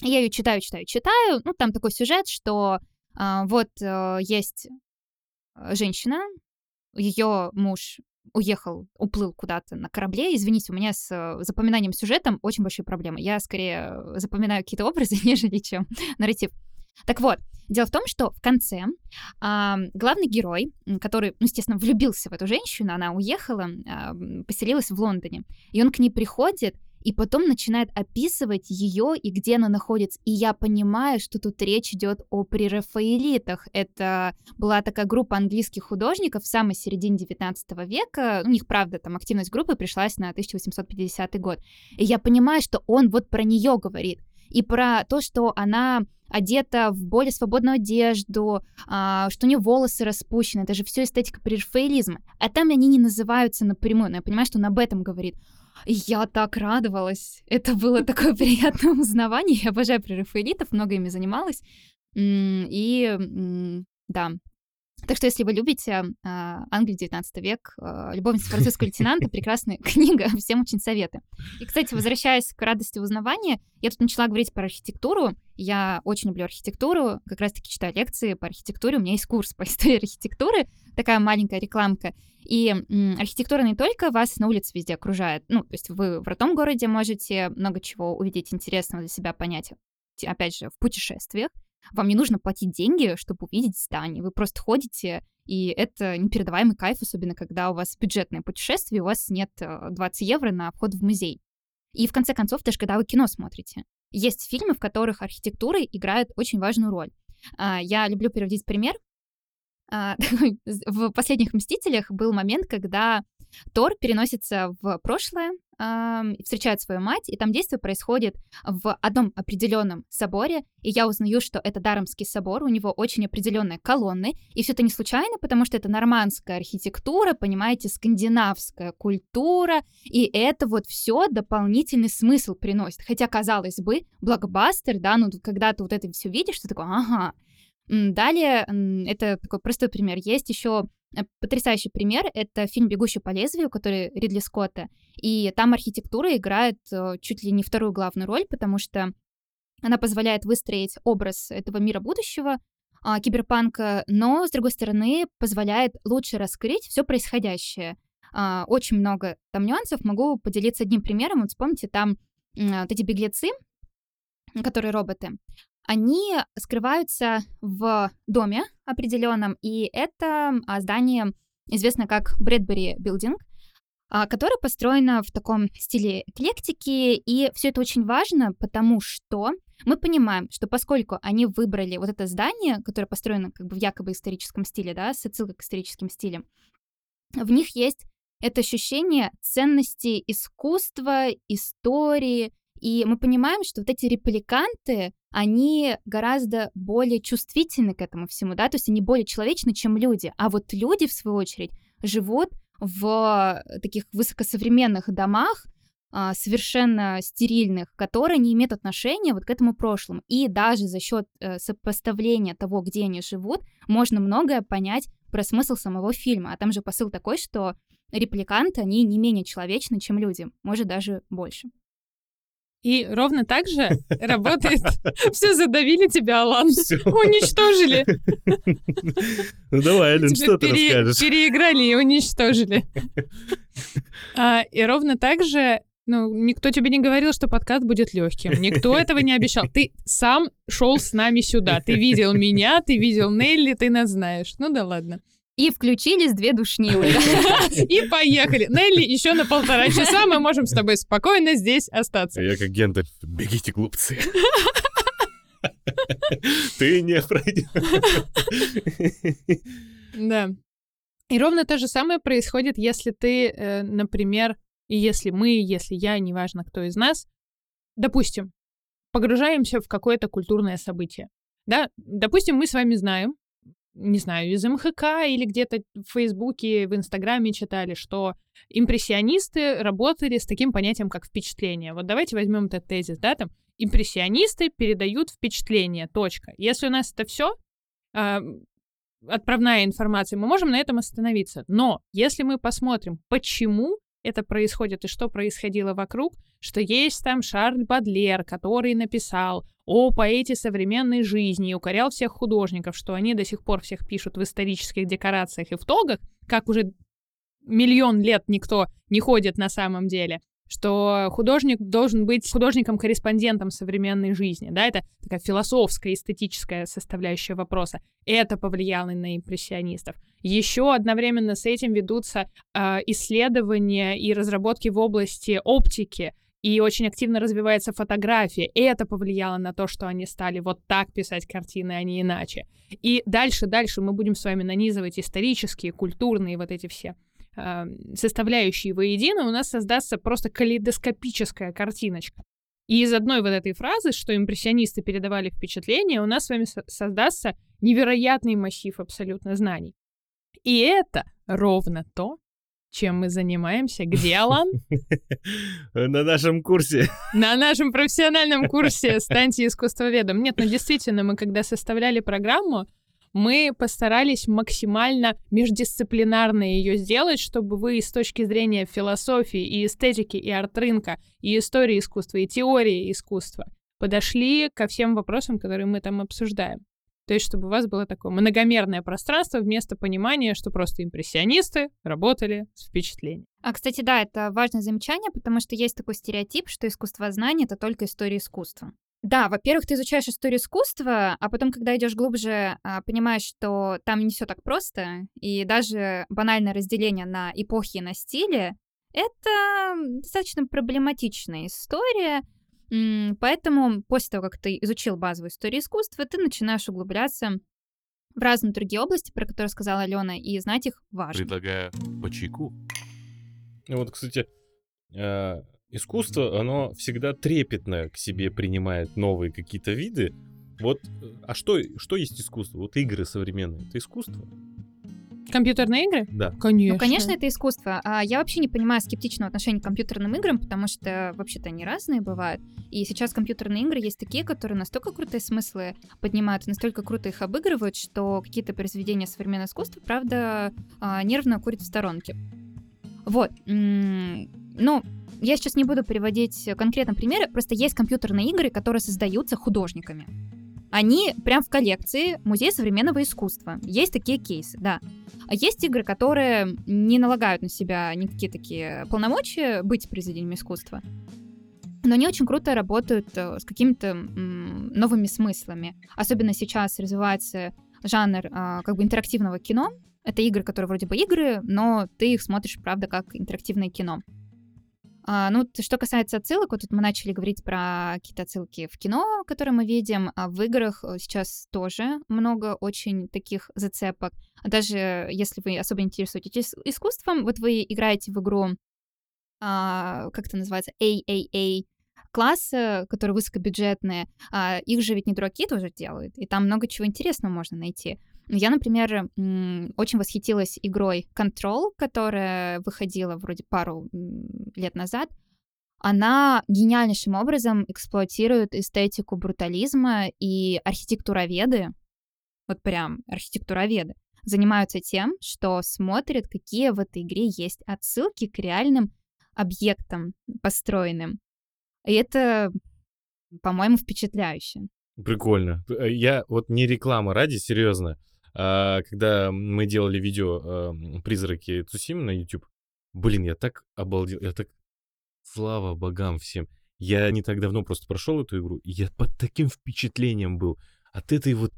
Я ее читаю, читаю, читаю. Ну, там такой сюжет, что э, вот э, есть женщина, ее муж уехал, уплыл куда-то на корабле. Извините, у меня с э, запоминанием сюжетом очень большие проблемы. Я скорее э, запоминаю какие-то образы, нежели чем нарратив. Так вот, дело в том, что в конце э, главный герой, который, ну, естественно, влюбился в эту женщину, она уехала, э, поселилась в Лондоне, и он к ней приходит, и потом начинает описывать ее и где она находится. И я понимаю, что тут речь идет о прерафаэлитах. Это была такая группа английских художников в самой середине 19 века. У них, правда, там активность группы пришлась на 1850 год. И я понимаю, что он вот про нее говорит. И про то, что она одета в более свободную одежду, а, что у нее волосы распущены, это же все эстетика прерафаэлизма. А там они не называются напрямую, но я понимаю, что он об этом говорит. Я так радовалась. Это было такое приятное узнавание. Я обожаю прерафаэлитов, много ими занималась. И да, так что, если вы любите э, Англию 19 век, э, «Любовница французского лейтенанта», прекрасная книга, всем очень советую. И, кстати, возвращаясь к радости узнавания, я тут начала говорить про архитектуру. Я очень люблю архитектуру, как раз-таки читаю лекции по архитектуре, у меня есть курс по истории архитектуры, такая маленькая рекламка. И м, архитектура не только вас на улице везде окружает, ну, то есть вы в родном городе можете много чего увидеть интересного для себя, понять, опять же, в путешествиях, вам не нужно платить деньги, чтобы увидеть здание. Вы просто ходите, и это непередаваемый кайф, особенно когда у вас бюджетное путешествие, у вас нет 20 э, евро на вход в музей. И в конце концов, даже когда вы кино смотрите. Есть фильмы, в которых архитектура играет очень важную роль. А, я люблю приводить пример. А, в «Последних мстителях» был момент, когда Тор переносится в прошлое, встречает свою мать, и там действие происходит в одном определенном соборе, и я узнаю, что это Дарамский собор, у него очень определенные колонны, и все это не случайно, потому что это нормандская архитектура, понимаете, скандинавская культура, и это вот все дополнительный смысл приносит. Хотя, казалось бы, блокбастер, да, ну когда ты вот это все видишь, ты такой, ага. Далее, это такой простой пример. Есть еще потрясающий пример — это фильм «Бегущий по лезвию», который Ридли Скотта. И там архитектура играет э, чуть ли не вторую главную роль, потому что она позволяет выстроить образ этого мира будущего, а, киберпанка, но, с другой стороны, позволяет лучше раскрыть все происходящее. А, очень много там нюансов. Могу поделиться одним примером. Вот вспомните, там вот эти беглецы, которые роботы, они скрываются в доме определенном, и это а, здание известно как Брэдбери Билдинг, которое построено в таком стиле эклектики, и все это очень важно, потому что мы понимаем, что поскольку они выбрали вот это здание, которое построено как бы в якобы историческом стиле, да, с отсылкой к историческим стилям, в них есть это ощущение ценности искусства, истории, и мы понимаем, что вот эти репликанты, они гораздо более чувствительны к этому всему, да, то есть они более человечны, чем люди. А вот люди, в свою очередь, живут в таких высокосовременных домах, а, совершенно стерильных, которые не имеют отношения вот к этому прошлому. И даже за счет э, сопоставления того, где они живут, можно многое понять про смысл самого фильма. А там же посыл такой, что репликанты, они не менее человечны, чем люди, может даже больше. И ровно так же работает. Все задавили тебя, Алан. Уничтожили. Ну давай, Ален, что ты расскажешь? Переиграли и уничтожили. А, и ровно так же ну, никто тебе не говорил, что подкаст будет легким. Никто этого не обещал. Ты сам шел с нами сюда. Ты видел меня, ты видел Нелли, ты нас знаешь. Ну да ладно. И включились две душнилы. И поехали. Нелли, еще на полтора часа мы можем с тобой спокойно здесь остаться. Я как Гендальф. Бегите, глупцы. Ты не пройдешь. Да. И ровно то же самое происходит, если ты, э, например, и если мы, если я, неважно кто из нас, допустим, погружаемся в какое-то культурное событие. Да, допустим, мы с вами знаем, не знаю, из МХК или где-то в Фейсбуке, в Инстаграме читали, что импрессионисты работали с таким понятием, как впечатление. Вот давайте возьмем этот тезис, да, там, импрессионисты передают впечатление, точка. Если у нас это все, э, отправная информация, мы можем на этом остановиться. Но если мы посмотрим, почему это происходит и что происходило вокруг, что есть там Шарль Бадлер, который написал о поэте современной жизни и укорял всех художников, что они до сих пор всех пишут в исторических декорациях и в тогах, как уже миллион лет никто не ходит на самом деле что художник должен быть художником-корреспондентом современной жизни, да, это такая философская, эстетическая составляющая вопроса. Это повлияло на импрессионистов. Еще одновременно с этим ведутся э, исследования и разработки в области оптики, и очень активно развивается фотография, и это повлияло на то, что они стали вот так писать картины, а не иначе. И дальше, дальше мы будем с вами нанизывать исторические, культурные вот эти все э, составляющие воедино, у нас создастся просто калейдоскопическая картиночка. И из одной вот этой фразы, что импрессионисты передавали впечатление, у нас с вами со- создастся невероятный массив абсолютно знаний. И это ровно то, чем мы занимаемся. Где, Алан? На нашем курсе. На нашем профессиональном курсе «Станьте искусствоведом». Нет, ну действительно, мы когда составляли программу, мы постарались максимально междисциплинарно ее сделать, чтобы вы с точки зрения философии и эстетики, и арт-рынка, и истории искусства, и теории искусства подошли ко всем вопросам, которые мы там обсуждаем. То есть, чтобы у вас было такое многомерное пространство вместо понимания, что просто импрессионисты работали с впечатлением. А, кстати, да, это важное замечание, потому что есть такой стереотип, что искусствознание — это только история искусства. Да, во-первых, ты изучаешь историю искусства, а потом, когда идешь глубже, а, понимаешь, что там не все так просто, и даже банальное разделение на эпохи и на стили — это достаточно проблематичная история, поэтому после того, как ты изучил базовую историю искусства, ты начинаешь углубляться в разные другие области, про которые сказала Алена, и знать их важно. Предлагаю по чайку. Ну вот, кстати, а, искусство, оно всегда трепетно к себе принимает новые какие-то виды. Вот, а что, что есть искусство? Вот игры современные, это искусство? Компьютерные игры? Да. Конечно. Ну, конечно, это искусство. А я вообще не понимаю скептичного отношения к компьютерным играм, потому что вообще-то они разные бывают. И сейчас компьютерные игры есть такие, которые настолько крутые смыслы поднимают, настолько круто их обыгрывают, что какие-то произведения современного искусства, правда, а, нервно курят в сторонке. Вот. Ну, я сейчас не буду приводить конкретно примеры, просто есть компьютерные игры, которые создаются художниками. Они прям в коллекции Музея современного искусства. Есть такие кейсы, да. А есть игры, которые не налагают на себя никакие такие полномочия быть произведением искусства. Но они очень круто работают э, с какими-то новыми смыслами. Особенно сейчас развивается жанр а, как бы интерактивного кино. Это игры, которые вроде бы игры, но ты их смотришь, правда, как интерактивное кино. А, ну, что касается отсылок, вот тут мы начали говорить про какие-то отсылки в кино, которые мы видим, а в играх э, сейчас тоже много очень таких зацепок. Даже если вы особо интересуетесь искусством, вот вы играете в игру, а, как это называется, AAA, классы, которые высокобюджетные, а, их же ведь не дураки тоже делают, и там много чего интересного можно найти. Я, например, очень восхитилась игрой Control, которая выходила вроде пару лет назад. Она гениальнейшим образом эксплуатирует эстетику брутализма и архитектуроведы, вот прям архитектуроведы, занимаются тем, что смотрят, какие в этой игре есть отсылки к реальным объектам построенным. И это, по-моему, впечатляюще. Прикольно. Э, я вот не реклама ради, серьезно. А, когда мы делали видео а, «Призраки Цусимы» на YouTube, блин, я так обалдел, я так... Слава богам всем. Я не так давно просто прошел эту игру, и я под таким впечатлением был от этой вот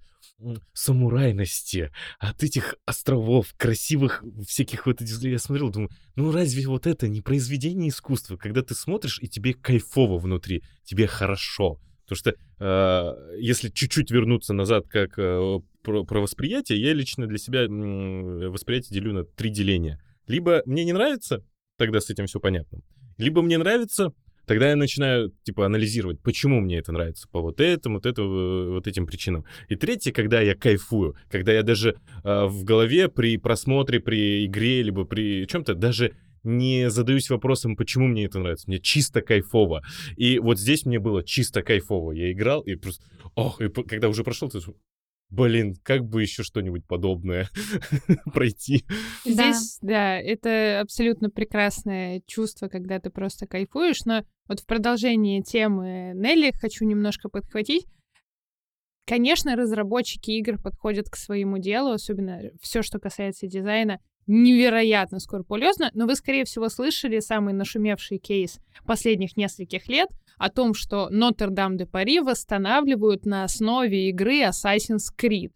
самурайности, от этих островов, красивых всяких вот этих... Я смотрел, думаю, ну разве вот это не произведение искусства, когда ты смотришь, и тебе кайфово внутри, тебе хорошо. Потому что э, если чуть-чуть вернуться назад как э, про, про восприятие, я лично для себя восприятие делю на три деления. Либо мне не нравится, тогда с этим все понятно. Либо мне нравится, тогда я начинаю, типа, анализировать, почему мне это нравится, по вот этому, вот, это, вот этим причинам. И третье, когда я кайфую, когда я даже э, в голове при просмотре, при игре, либо при чем-то даже не задаюсь вопросом, почему мне это нравится. Мне чисто кайфово. И вот здесь мне было чисто кайфово. Я играл, и просто... Ох, и когда уже прошел, ты блин, как бы еще что-нибудь подобное пройти. Здесь, да. это абсолютно прекрасное чувство, когда ты просто кайфуешь, но вот в продолжении темы Нелли хочу немножко подхватить. Конечно, разработчики игр подходят к своему делу, особенно все, что касается дизайна, невероятно скрупулезно, но вы, скорее всего, слышали самый нашумевший кейс последних нескольких лет о том, что Нотр-Дам-де-Пари восстанавливают на основе игры Assassin's Creed,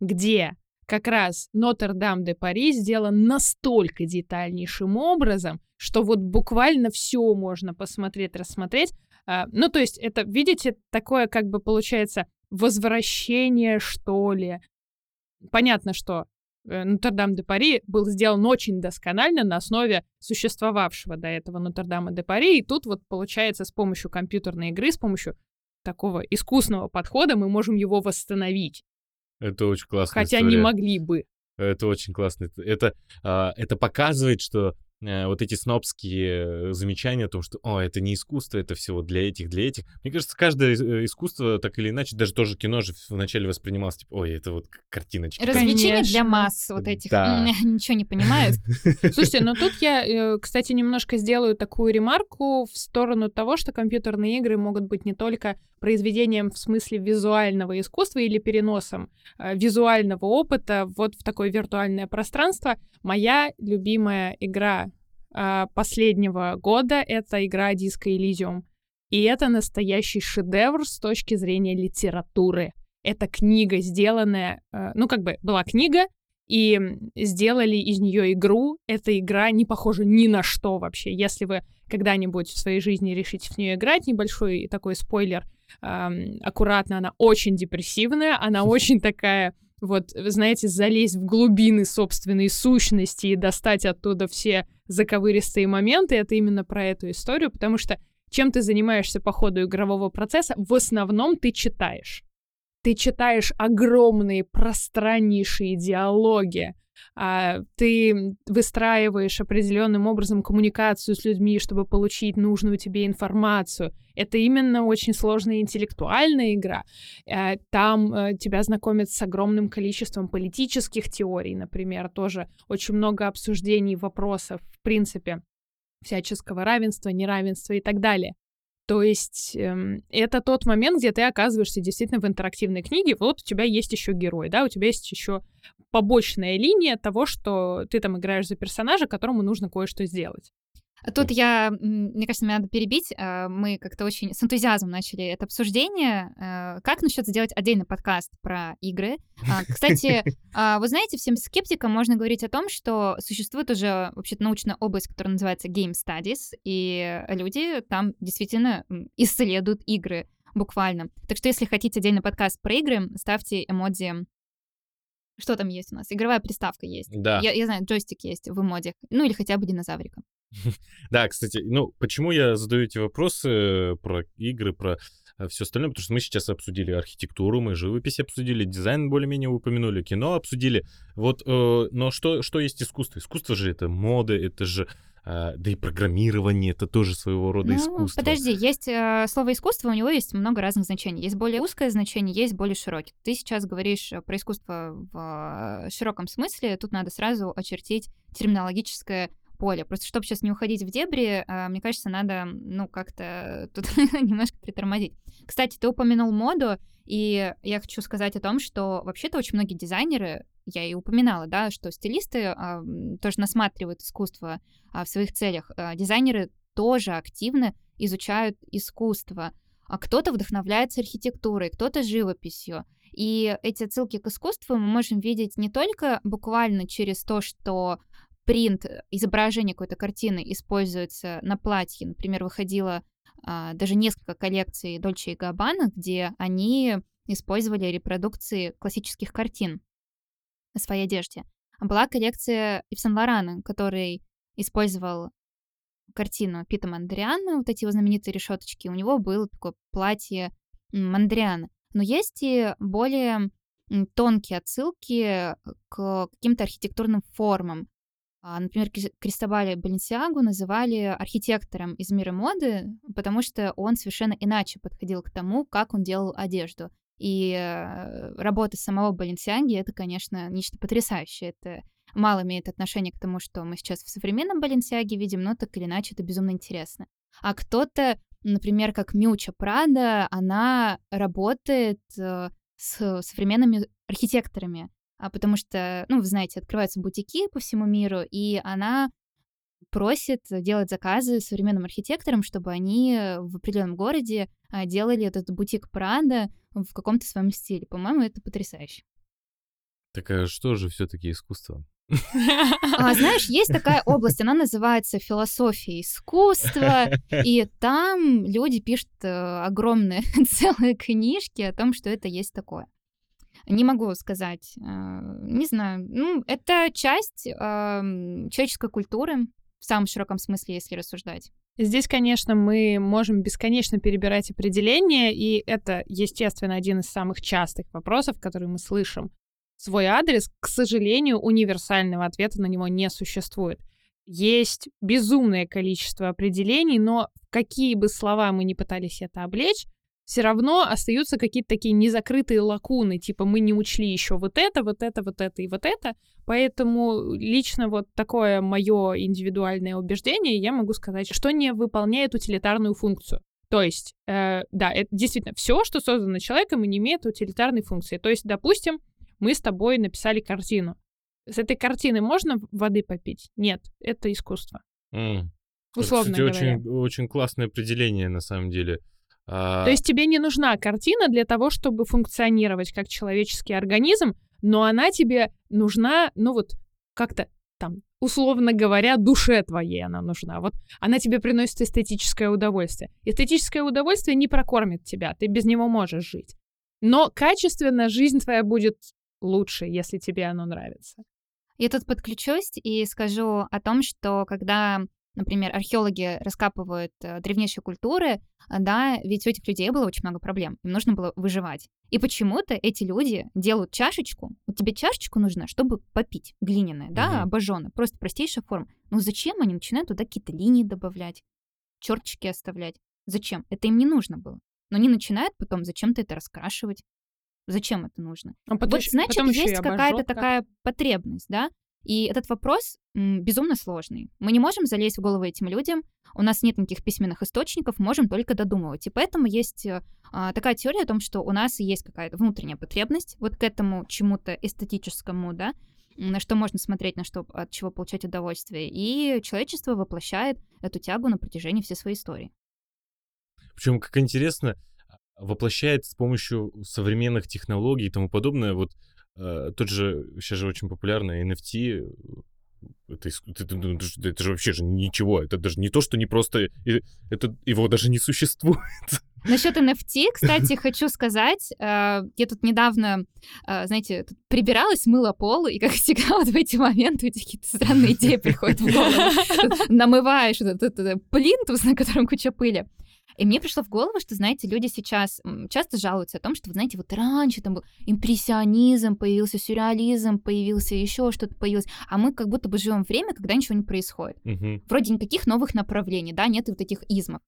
где как раз Нотр-Дам-де-Пари сделан настолько детальнейшим образом, что вот буквально все можно посмотреть, рассмотреть. А, ну, то есть это, видите, такое как бы получается возвращение, что ли. Понятно, что Нотр-Дам-де-Пари был сделан очень досконально на основе существовавшего до этого Нотр-Дама-де-Пари. И тут вот получается с помощью компьютерной игры, с помощью такого искусного подхода мы можем его восстановить. Это очень классно. Хотя история. не могли бы. Это очень классно. Это, а, это показывает, что Э, вот эти снобские замечания о том, что, о, это не искусство, это всего для этих, для этих. Мне кажется, каждое э, искусство, так или иначе, даже тоже кино же вначале воспринималось, типа, ой, это вот картиночка. Развлечение Конечно. для масс вот этих, да. ничего не понимают. Слушайте, ну тут я, э, кстати, немножко сделаю такую ремарку в сторону того, что компьютерные игры могут быть не только произведением в смысле визуального искусства или переносом визуального опыта вот в такое виртуальное пространство. Моя любимая игра э, последнего года — это игра Disco Elysium. И это настоящий шедевр с точки зрения литературы. Это книга, сделанная... Э, ну, как бы была книга, и сделали из нее игру. Эта игра не похожа ни на что вообще. Если вы когда-нибудь в своей жизни решите в нее играть, небольшой такой спойлер, эм, аккуратно, она очень депрессивная, она очень такая вот, знаете, залезть в глубины собственной сущности и достать оттуда все заковыристые моменты, это именно про эту историю, потому что чем ты занимаешься по ходу игрового процесса, в основном ты читаешь. Ты читаешь огромные, пространнейшие диалоги, ты выстраиваешь определенным образом коммуникацию с людьми, чтобы получить нужную тебе информацию. Это именно очень сложная интеллектуальная игра. Э, там э, тебя знакомят с огромным количеством политических теорий, например, тоже очень много обсуждений вопросов, в принципе, всяческого равенства, неравенства и так далее. То есть эм, это тот момент, где ты оказываешься действительно в интерактивной книге. Вот у тебя есть еще герой, да, у тебя есть еще побочная линия того, что ты там играешь за персонажа, которому нужно кое-что сделать. Тут я, мне кажется, мне надо перебить. А, мы как-то очень с энтузиазмом начали это обсуждение. А, как насчет сделать отдельный подкаст про игры? А, кстати, вы знаете, всем скептикам можно говорить о том, что существует уже вообще-то научная область, которая называется Game Studies, и люди там действительно исследуют игры буквально. Так что если хотите отдельный подкаст про игры, ставьте эмодзи что там есть у нас? Игровая приставка есть. Да. Я, я знаю, джойстик есть в эмодиях. Ну или хотя бы динозаврика. Да, кстати, ну, почему я задаю эти вопросы про игры, про э, все остальное, потому что мы сейчас обсудили архитектуру, мы живопись обсудили, дизайн более-менее упомянули, кино обсудили. Вот, э, но что, что есть искусство? Искусство же это мода, это же да и программирование это тоже своего рода ну, искусство. Подожди, есть э, слово искусство, у него есть много разных значений. Есть более узкое значение, есть более широкое. Ты сейчас говоришь про искусство в широком смысле, тут надо сразу очертить терминологическое поле. Просто чтобы сейчас не уходить в дебри, а, мне кажется, надо, ну, как-то тут немножко притормозить. Кстати, ты упомянул моду, и я хочу сказать о том, что вообще-то очень многие дизайнеры, я и упоминала, да, что стилисты а, тоже насматривают искусство а, в своих целях. А, дизайнеры тоже активно изучают искусство. А кто-то вдохновляется архитектурой, кто-то живописью. И эти отсылки к искусству мы можем видеть не только буквально через то, что принт э, изображения какой-то картины используется на платье. Например, выходило а, даже несколько коллекций Dolce и Gabbana, где они использовали репродукции классических картин на своей одежде. Была коллекция Ив Сен который использовал картину Пита Мандриана, вот эти его знаменитые решеточки. У него было такое платье Мандриана. Но есть и более тонкие отсылки к каким-то архитектурным формам. А, например, Кристобаля Баленсиагу называли архитектором из мира моды, потому что он совершенно иначе подходил к тому, как он делал одежду. И э, работа самого Баленсиаги — это, конечно, нечто потрясающее. Это мало имеет отношение к тому, что мы сейчас в современном Баленсиаге видим, но так или иначе это безумно интересно. А кто-то, например, как Мюча Прада, она работает э, с современными архитекторами а потому что, ну, вы знаете, открываются бутики по всему миру, и она просит делать заказы современным архитекторам, чтобы они в определенном городе а, делали этот бутик Прада в каком-то своем стиле. По-моему, это потрясающе. Так а что же все-таки искусство? А, знаешь, есть такая область, она называется философия искусства, и там люди пишут э, огромные целые книжки о том, что это есть такое. Не могу сказать. А, не знаю. Ну, это часть э, человеческой культуры в самом широком смысле, если рассуждать. Здесь, конечно, мы можем бесконечно перебирать определения, и это, естественно, один из самых частых вопросов, которые мы слышим. Свой адрес, к сожалению, универсального ответа на него не существует. Есть безумное количество определений, но какие бы слова мы ни пытались это облечь, все равно остаются какие-то такие незакрытые лакуны, типа мы не учли еще вот это, вот это, вот это и вот это. Поэтому лично вот такое мое индивидуальное убеждение, я могу сказать, что не выполняет утилитарную функцию. То есть, э, да, это действительно все, что создано человеком, и не имеет утилитарной функции. То есть, допустим, мы с тобой написали картину. С этой картины можно воды попить? Нет, это искусство. Mm. Условно это, кстати, говоря. Очень, очень классное определение на самом деле. А... То есть тебе не нужна картина для того, чтобы функционировать как человеческий организм, но она тебе нужна, ну вот как-то там, условно говоря, душе твоей она нужна. Вот она тебе приносит эстетическое удовольствие. Эстетическое удовольствие не прокормит тебя, ты без него можешь жить. Но качественно жизнь твоя будет лучше, если тебе оно нравится. Я тут подключусь и скажу о том, что когда например, археологи раскапывают э, древнейшие культуры, да, ведь у этих людей было очень много проблем, им нужно было выживать. И почему-то эти люди делают чашечку, вот тебе чашечку нужна, чтобы попить, глиняная, да, угу. обожженная, просто простейшая форма. Но зачем они начинают туда какие-то линии добавлять, черточки оставлять? Зачем? Это им не нужно было. Но они начинают потом зачем-то это раскрашивать. Зачем это нужно? А потом, вот, значит, потом есть какая-то такая потребность, да? И этот вопрос безумно сложный. Мы не можем залезть в головы этим людям, у нас нет никаких письменных источников, можем только додумывать. И поэтому есть э, а, такая теория о том, что у нас есть какая-то внутренняя потребность вот к этому чему-то эстетическому, да, на что можно смотреть, на что от чего получать удовольствие. И человечество воплощает эту тягу на протяжении всей своей истории. Причем, как интересно, воплощает с помощью современных технологий и тому подобное. Вот э, тот же, сейчас же очень популярно NFT, это, это, это, это же вообще же ничего, это даже не то, что не просто, это его даже не существует. Насчет NFT, кстати, хочу сказать, э, я тут недавно, э, знаете, тут прибиралась, мыла пол, и, как всегда, вот в эти моменты у тебя какие-то странные идеи приходят в голову. Намываешь этот плинтус, на котором куча пыли. И мне пришло в голову, что, знаете, люди сейчас часто жалуются о том, что, вы знаете, вот раньше там был импрессионизм, появился сюрреализм, появился еще что-то появилось, а мы как будто бы живем время, когда ничего не происходит. Угу. Вроде никаких новых направлений, да, нет вот этих измов.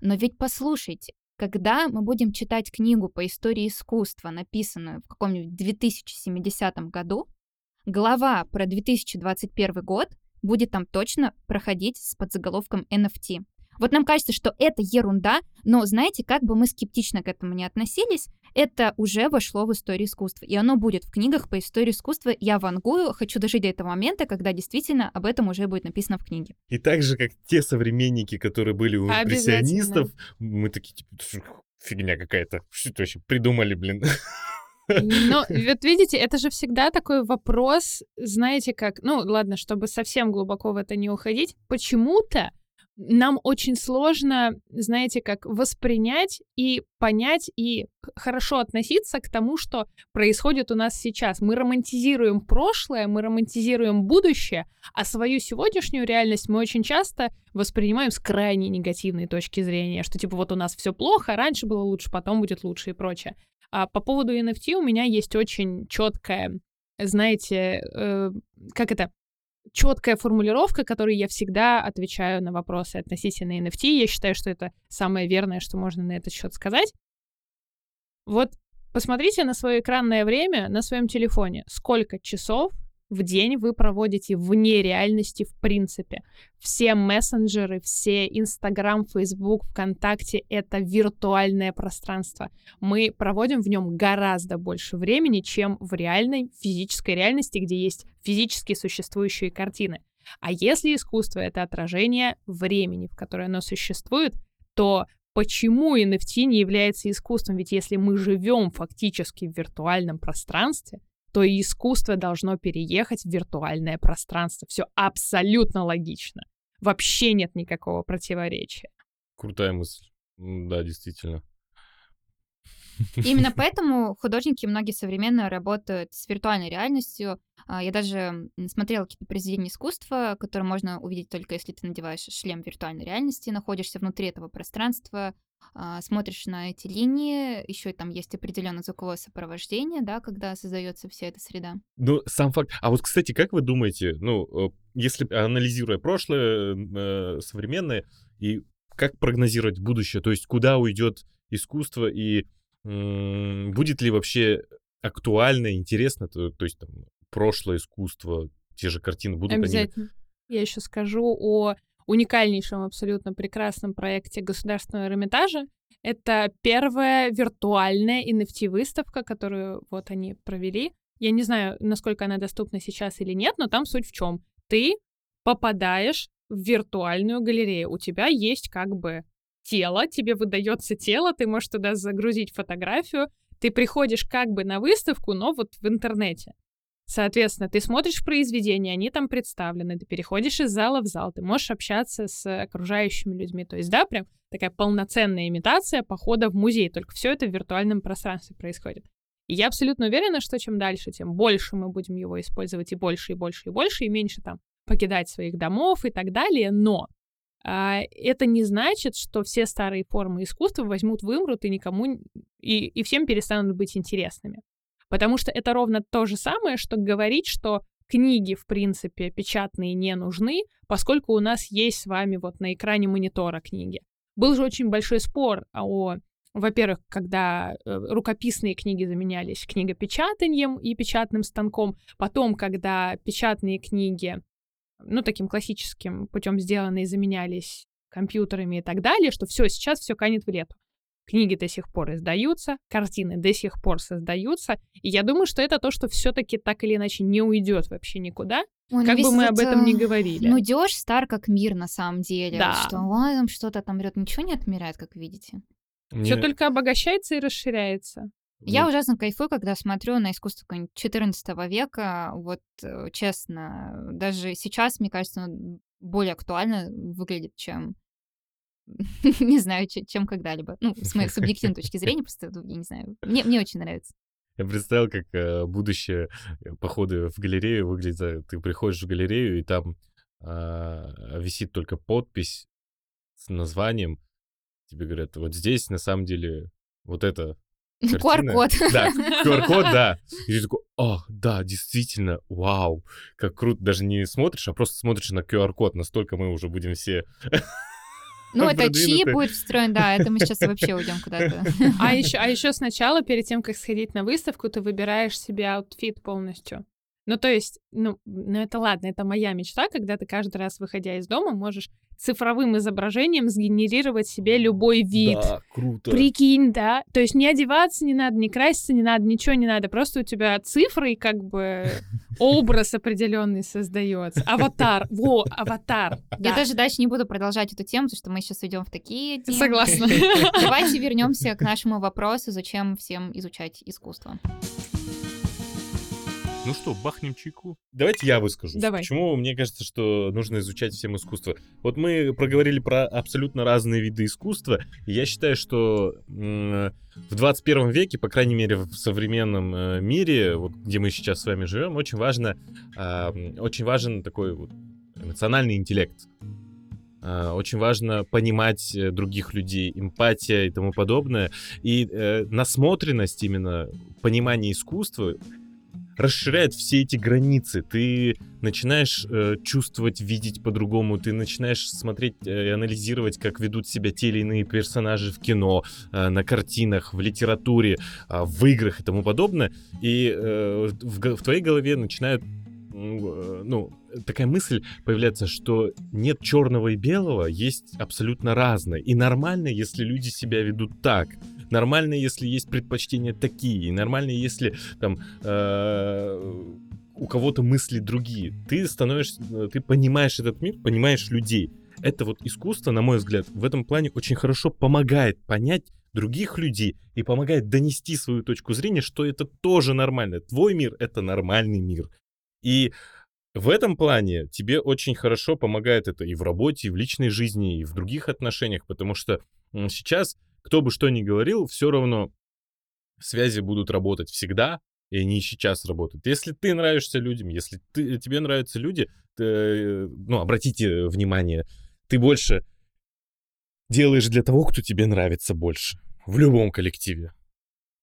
Но ведь послушайте, когда мы будем читать книгу по истории искусства, написанную в каком-нибудь 2070 году, глава про 2021 год будет там точно проходить с подзаголовком NFT. Вот нам кажется, что это ерунда, но знаете, как бы мы скептично к этому не относились, это уже вошло в историю искусства. И оно будет в книгах по истории искусства. Я вангую, хочу дожить до этого момента, когда действительно об этом уже будет написано в книге. И так же, как те современники, которые были у импрессионистов, мы такие, типа, фигня какая-то. Что это вообще придумали, блин? Но вот видите, это же всегда такой вопрос, знаете как, ну ладно, чтобы совсем глубоко в это не уходить, почему-то нам очень сложно, знаете, как воспринять и понять и хорошо относиться к тому, что происходит у нас сейчас. Мы романтизируем прошлое, мы романтизируем будущее, а свою сегодняшнюю реальность мы очень часто воспринимаем с крайне негативной точки зрения, что типа вот у нас все плохо, раньше было лучше, потом будет лучше и прочее. А по поводу NFT у меня есть очень четкая, знаете, э, как это, четкая формулировка, которой я всегда отвечаю на вопросы относительно NFT. Я считаю, что это самое верное, что можно на этот счет сказать. Вот посмотрите на свое экранное время на своем телефоне. Сколько часов в день вы проводите вне реальности в принципе. Все мессенджеры, все Инстаграм, Фейсбук, ВКонтакте — это виртуальное пространство. Мы проводим в нем гораздо больше времени, чем в реальной физической реальности, где есть физически существующие картины. А если искусство — это отражение времени, в которое оно существует, то почему NFT не является искусством? Ведь если мы живем фактически в виртуальном пространстве — то и искусство должно переехать в виртуальное пространство. Все абсолютно логично. Вообще нет никакого противоречия. Крутая мысль. Да, действительно. Именно поэтому художники многие современно работают с виртуальной реальностью. А, я даже смотрела какие-то произведения искусства, которые можно увидеть только если ты надеваешь шлем виртуальной реальности, находишься внутри этого пространства, а, смотришь на эти линии, еще там есть определенное звуковое сопровождение, да, когда создается вся эта среда. Ну, сам факт. А вот, кстати, как вы думаете, ну, э, если анализируя прошлое, э, современное, и как прогнозировать будущее, то есть куда уйдет искусство и будет ли вообще актуально, интересно, то, то есть там прошлое искусство, те же картины будут Обязательно. Они... Я еще скажу о уникальнейшем, абсолютно прекрасном проекте Государственного Эрмитажа. Это первая виртуальная NFT-выставка, которую вот они провели. Я не знаю, насколько она доступна сейчас или нет, но там суть в чем. Ты попадаешь в виртуальную галерею. У тебя есть как бы тело, тебе выдается тело, ты можешь туда загрузить фотографию, ты приходишь как бы на выставку, но вот в интернете. Соответственно, ты смотришь произведения, они там представлены, ты переходишь из зала в зал, ты можешь общаться с окружающими людьми. То есть, да, прям такая полноценная имитация похода в музей, только все это в виртуальном пространстве происходит. И я абсолютно уверена, что чем дальше, тем больше мы будем его использовать и больше, и больше, и больше, и меньше там покидать своих домов и так далее. Но это не значит, что все старые формы искусства возьмут, вымрут и никому и, и всем перестанут быть интересными. Потому что это ровно то же самое, что говорить, что книги, в принципе, печатные не нужны, поскольку у нас есть с вами вот на экране монитора книги. Был же очень большой спор о, во-первых, когда э, рукописные книги заменялись книгопечатанием и печатным станком, потом, когда печатные книги ну, таким классическим путем сделанные, заменялись компьютерами и так далее, что все, сейчас все канет в лету. Книги до сих пор издаются, картины до сих пор создаются, и я думаю, что это то, что все-таки так или иначе не уйдет вообще никуда, Ой, как бы мы об этом не говорили. Ну, дёж стар как мир на самом деле. Да. Что ой, там что-то там мрет, ничего не отмирает, как видите. Мне... Все только обогащается и расширяется. Я ужасно кайфую, когда смотрю на искусство 14 века. Вот, э, честно, даже сейчас, мне кажется, более актуально выглядит, чем не знаю, чем когда-либо. Ну, с моей субъективной точки зрения, просто, ну, я не знаю. Мне, мне очень нравится. Я представил, как э, будущее э, походы в галерею выглядит. Ты приходишь в галерею, и там э, висит только подпись с названием. Тебе говорят, вот здесь на самом деле вот это QR-код. Да, QR-код, да. И ты такой, о, да, действительно, вау, как круто. Даже не смотришь, а просто смотришь на QR-код. Настолько мы уже будем все ну, это чип будет встроен, да, это мы сейчас вообще уйдем куда-то. А еще, а еще сначала, перед тем, как сходить на выставку, ты выбираешь себе outfit полностью. Ну, то есть, ну, ну, это ладно, это моя мечта, когда ты каждый раз, выходя из дома, можешь цифровым изображением сгенерировать себе любой вид. Да, круто. Прикинь, да? То есть не одеваться не надо, не краситься не надо, ничего не надо. Просто у тебя цифры и как бы образ определенный создается. Аватар. Во, аватар. Я даже дальше не буду продолжать эту тему, потому что мы сейчас идем в такие темы. Согласна. Давайте вернемся к нашему вопросу, зачем всем изучать искусство. Ну что, бахнем чайку? Давайте я выскажу. Давай. Почему мне кажется, что нужно изучать всем искусство? Вот мы проговорили про абсолютно разные виды искусства. И я считаю, что в 21 веке, по крайней мере, в современном э, мире, вот где мы сейчас с вами живем, очень важно, очень важен такой вот эмоциональный интеллект. Э, очень важно понимать э, других людей, эмпатия и тому подобное. И э, насмотренность именно, понимание искусства расширяет все эти границы. Ты начинаешь э, чувствовать, видеть по-другому, ты начинаешь смотреть э, и анализировать, как ведут себя те или иные персонажи в кино, э, на картинах, в литературе, э, в играх и тому подобное. И э, в, в твоей голове начинают э, ну, такая мысль появляется, что нет черного и белого, есть абсолютно разное. И нормально, если люди себя ведут так. Нормально, если есть предпочтения такие. И нормально, если там э, у кого-то мысли другие. Ты становишься, ты понимаешь этот мир, понимаешь людей. Это вот искусство, на мой взгляд, в этом плане очень хорошо помогает понять других людей и помогает донести свою точку зрения, что это тоже нормально. Твой мир — это нормальный мир. И в этом плане тебе очень хорошо помогает это и в работе, и в личной жизни, и в других отношениях, потому что сейчас кто бы что ни говорил, все равно связи будут работать всегда, и они сейчас работают. Если ты нравишься людям, если ты, тебе нравятся люди, ты, ну, обратите внимание, ты больше делаешь для того, кто тебе нравится больше. В любом коллективе.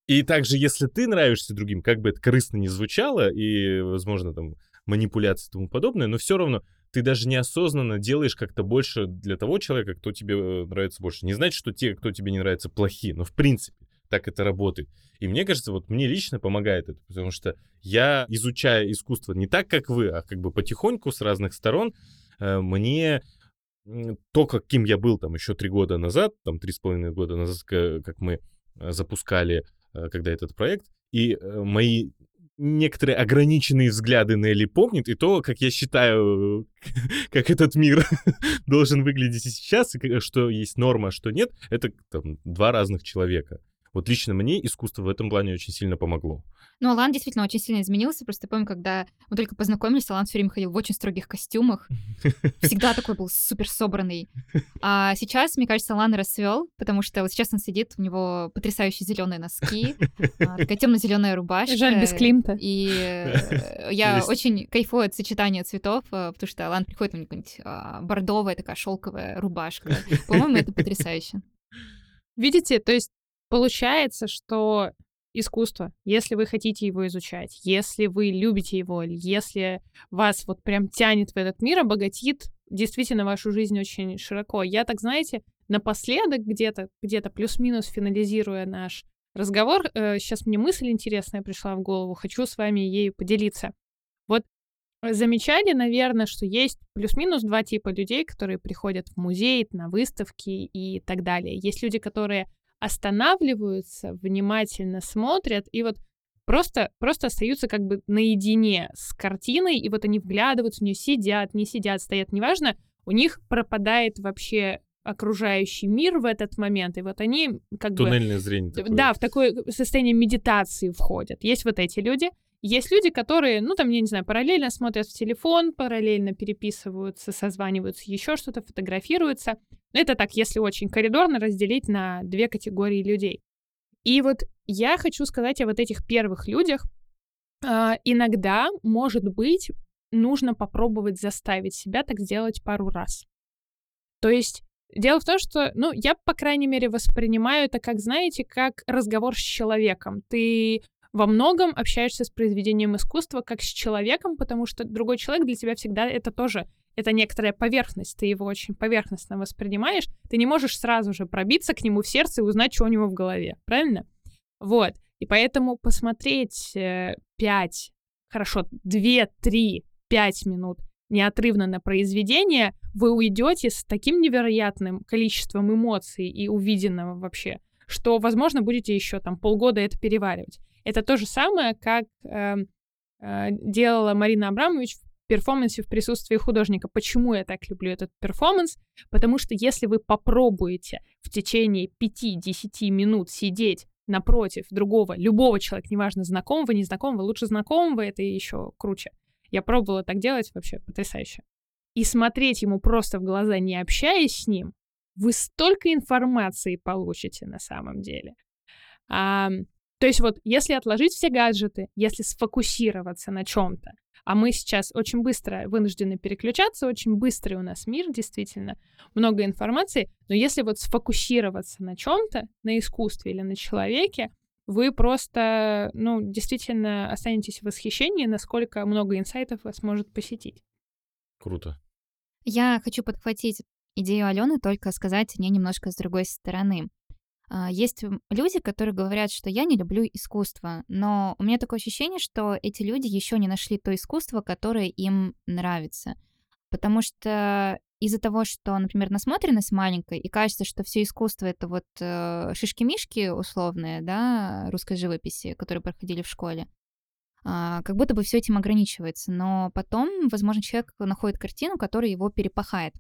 И также, если ты нравишься другим, как бы это корыстно не звучало, и, возможно, там, манипуляции и тому подобное, но все равно ты даже неосознанно делаешь как-то больше для того человека, кто тебе э, нравится больше. Не значит, что те, кто тебе не нравится, плохие, но в принципе так это работает. И мне кажется, вот мне лично помогает это, потому что я, изучая искусство не так, как вы, а как бы потихоньку с разных сторон, э, мне то, каким я был там еще три года назад, там три с половиной года назад, как мы э, запускали, когда этот проект, и мои некоторые ограниченные взгляды Нелли помнит, и то, как я считаю, как этот мир должен выглядеть сейчас, и что есть норма, а что нет, это там, два разных человека. Вот лично мне искусство в этом плане очень сильно помогло. Ну, Алан действительно очень сильно изменился. Просто помню, когда мы только познакомились, Алан все время ходил в очень строгих костюмах. Всегда такой был супер собранный. А сейчас, мне кажется, Алан расцвел, потому что вот сейчас он сидит, у него потрясающие зеленые носки, а, такая темно-зеленая рубашка. Жаль, без Климта. И я очень кайфую от сочетания цветов, э, потому что Алан приходит, у него какая-нибудь а, бордовая такая шелковая рубашка. По-моему, это потрясающе. Видите, то есть получается, что искусство, если вы хотите его изучать, если вы любите его, если вас вот прям тянет в этот мир, обогатит действительно вашу жизнь очень широко. Я так, знаете, напоследок где-то, где-то плюс-минус финализируя наш разговор, э, сейчас мне мысль интересная пришла в голову, хочу с вами ею поделиться. Вот замечали, наверное, что есть плюс-минус два типа людей, которые приходят в музей, на выставки и так далее. Есть люди, которые останавливаются, внимательно смотрят и вот просто, просто остаются как бы наедине с картиной, и вот они вглядываются в нее, сидят, не сидят, стоят, неважно, у них пропадает вообще окружающий мир в этот момент, и вот они как Туннельное бы... зрение такое. Да, в такое состояние медитации входят. Есть вот эти люди, есть люди, которые, ну, там, я не знаю, параллельно смотрят в телефон, параллельно переписываются, созваниваются, еще что-то, фотографируются. Это так, если очень коридорно разделить на две категории людей. И вот я хочу сказать о вот этих первых людях. А, иногда, может быть, нужно попробовать заставить себя так сделать пару раз. То есть Дело в том, что, ну, я, по крайней мере, воспринимаю это как, знаете, как разговор с человеком. Ты во многом общаешься с произведением искусства как с человеком, потому что другой человек для тебя всегда это тоже это некоторая поверхность, ты его очень поверхностно воспринимаешь, ты не можешь сразу же пробиться к нему в сердце и узнать, что у него в голове, правильно? Вот, и поэтому посмотреть э, 5, хорошо, 2, 3, 5 минут неотрывно на произведение, вы уйдете с таким невероятным количеством эмоций и увиденного вообще, что, возможно, будете еще там полгода это переваривать. Это то же самое, как э, э, делала Марина Абрамович в перформансе в присутствии художника. Почему я так люблю этот перформанс? Потому что если вы попробуете в течение 5-10 минут сидеть напротив другого, любого человека, неважно, знакомого, незнакомого, лучше знакомого, это еще круче. Я пробовала так делать, вообще потрясающе. И смотреть ему просто в глаза, не общаясь с ним, вы столько информации получите на самом деле. А, то есть вот если отложить все гаджеты, если сфокусироваться на чем-то, а мы сейчас очень быстро вынуждены переключаться, очень быстрый у нас мир, действительно, много информации, но если вот сфокусироваться на чем-то, на искусстве или на человеке, вы просто, ну, действительно останетесь в восхищении, насколько много инсайтов вас может посетить. Круто. Я хочу подхватить идею Алены, только сказать о ней немножко с другой стороны. А, есть люди, которые говорят, что я не люблю искусство, но у меня такое ощущение, что эти люди еще не нашли то искусство, которое им нравится. Потому что из-за того, что, например, насмотренность маленькая, и кажется, что все искусство это вот э, шишки-мишки условные, да, русской живописи, которые проходили в школе, э, как будто бы все этим ограничивается. Но потом, возможно, человек находит картину, которая его перепахает.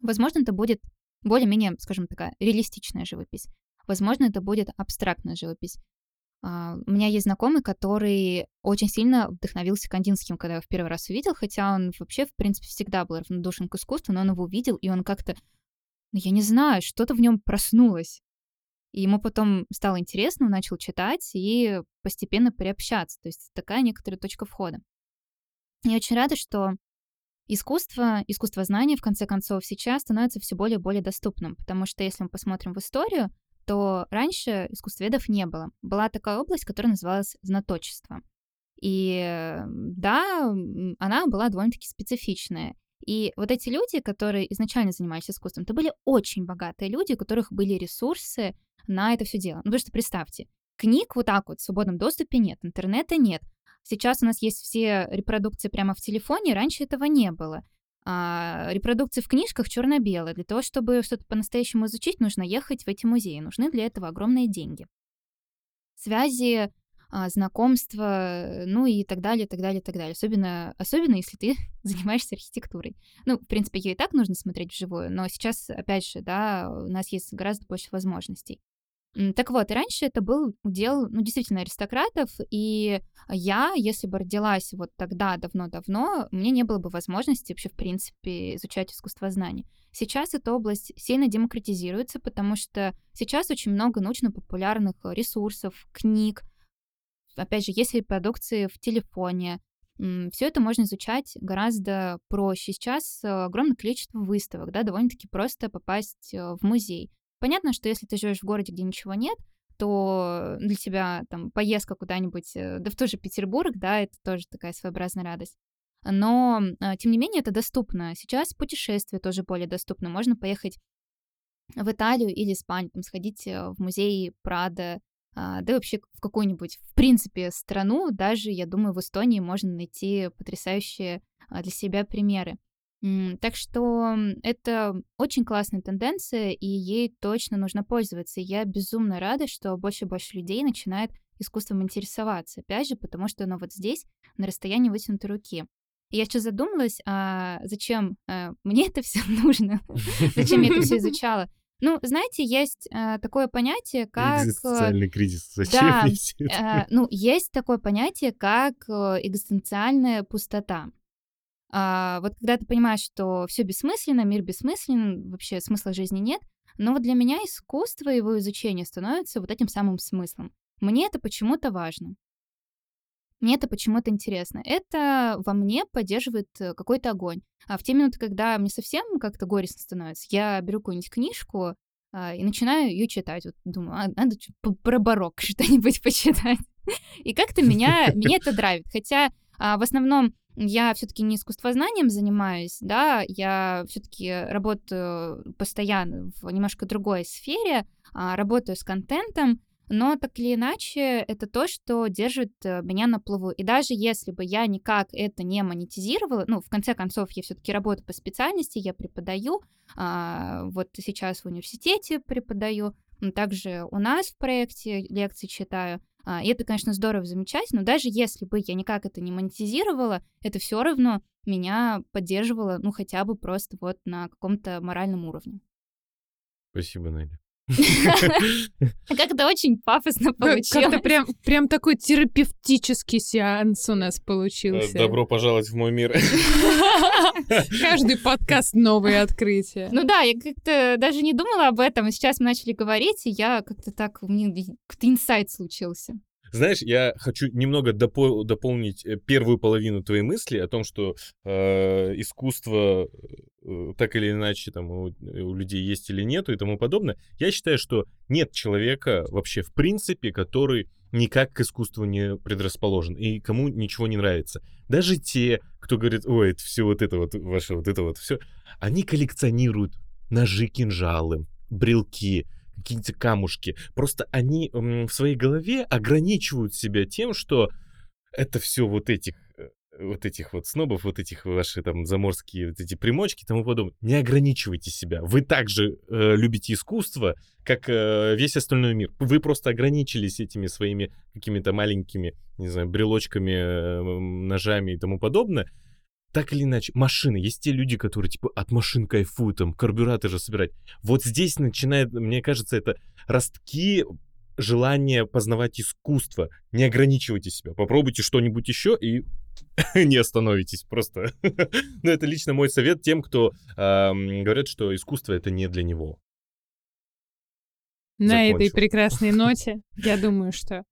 Возможно, это будет более-менее, скажем, такая реалистичная живопись. Возможно, это будет абстрактная живопись. Uh, у меня есть знакомый, который очень сильно вдохновился Кандинским, когда я в первый раз увидел, хотя он вообще, в принципе, всегда был равнодушен к искусству, но он его увидел, и он как-то, ну, я не знаю, что-то в нем проснулось. И ему потом стало интересно, он начал читать и постепенно приобщаться. То есть такая некоторая точка входа. Я очень рада, что Искусство, искусство знания, в конце концов, сейчас становится все более и более доступным, потому что если мы посмотрим в историю, то раньше искусствоведов не было. Была такая область, которая называлась знаточество. И да, она была довольно-таки специфичная. И вот эти люди, которые изначально занимались искусством, это были очень богатые люди, у которых были ресурсы на это все дело. Ну, потому что представьте, книг вот так вот в свободном доступе нет, интернета нет, Сейчас у нас есть все репродукции прямо в телефоне, раньше этого не было. А, репродукции в книжках черно-белые. Для того, чтобы что-то по-настоящему изучить, нужно ехать в эти музеи. Нужны для этого огромные деньги. Связи, а, знакомства, ну и так далее, так далее, так далее. Особенно, особенно если ты занимаешься архитектурой. Ну, в принципе, ее и так нужно смотреть вживую, но сейчас, опять же, да, у нас есть гораздо больше возможностей. Так вот, и раньше это был удел, ну, действительно, аристократов, и я, если бы родилась вот тогда, давно-давно, мне не было бы возможности вообще, в принципе, изучать искусствознание. Сейчас эта область сильно демократизируется, потому что сейчас очень много научно-популярных ресурсов, книг, опять же, если продукции в телефоне, все это можно изучать гораздо проще. Сейчас огромное количество выставок, да, довольно-таки просто попасть э, в музей. Понятно, что если ты живешь в городе, где ничего нет, то для тебя там поездка куда-нибудь, э, да в тот же Петербург, да, это тоже такая своеобразная радость. Но, а, тем не менее, это доступно. Сейчас путешествия тоже более доступны. Можно поехать в Италию или Испанию, там, сходить э, в музей Прада, да и вообще в какую-нибудь, в принципе, страну, даже, я думаю, в Эстонии можно найти потрясающие а, для себя примеры. Так что это очень классная тенденция, и ей точно нужно пользоваться. И я безумно рада, что больше и больше людей начинает искусством интересоваться. Опять же, потому что оно вот здесь, на расстоянии вытянутой руки. И я сейчас задумалась, а зачем а, мне это все нужно? зачем я это все изучала? Ну, знаете, есть э, такое понятие, как... Экзистенциальный кризис. Зачем да, э, ну, есть такое понятие, как э, экзистенциальная пустота. А, вот когда ты понимаешь, что все бессмысленно, мир бессмыслен, вообще смысла жизни нет, но вот для меня искусство и его изучение становится вот этим самым смыслом. Мне это почему-то важно. Мне это почему-то интересно. Это во мне поддерживает э, какой-то огонь. А в те минуты, когда мне совсем как-то горестно становится, я беру какую-нибудь книжку а, и начинаю ее читать. Вот думаю, а, надо про барокко что-нибудь почитать. И как-то меня, меня это драйвит. Хотя а, в основном я все-таки не искусствознанием занимаюсь, да, я все-таки работаю постоянно в немножко другой сфере, а, работаю с контентом, но так или иначе это то, что держит э, меня на плаву. И даже если бы я никак это не монетизировала, ну, в конце концов, я все-таки работаю по специальности, я преподаю, а, вот сейчас в университете преподаю, также у нас в проекте лекции читаю, и это, конечно, здорово, замечательно, но даже если бы я никак это не монетизировала, это все равно меня поддерживало, ну, хотя бы просто вот на каком-то моральном уровне. Спасибо, Надя. Как-то очень пафосно получилось. Как-то прям, прям такой терапевтический сеанс у нас получился. Добро пожаловать в мой мир. Каждый подкаст новые открытия. Ну да, я как-то даже не думала об этом. Сейчас мы начали говорить, и я как-то так, у меня какой-то инсайт случился. Знаешь, я хочу немного допол- дополнить э, первую половину твоей мысли о том, что э, искусство э, так или иначе там у, у людей есть или нету и тому подобное. Я считаю, что нет человека вообще в принципе, который никак к искусству не предрасположен и кому ничего не нравится. Даже те, кто говорит, ой, это все вот это вот, ваше вот это вот все, они коллекционируют ножи, кинжалы, брелки, какие-то камушки. Просто они в своей голове ограничивают себя тем, что это все вот этих э, вот этих вот снобов, вот этих ваши там заморские вот эти примочки и тому подобное. Не ограничивайте себя. Вы также э, любите искусство, как э, весь остальной мир. Вы просто ограничились этими своими какими-то маленькими, не знаю, брелочками, э, ножами и тому подобное так или иначе, машины. Есть те люди, которые, типа, от машин кайфуют, там, карбюраторы собирать. Вот здесь начинает, мне кажется, это ростки желания познавать искусство. Не ограничивайте себя. Попробуйте что-нибудь еще и не остановитесь просто. Но это лично мой совет тем, кто э, говорят, что искусство это не для него. На этой прекрасной ноте, я думаю, что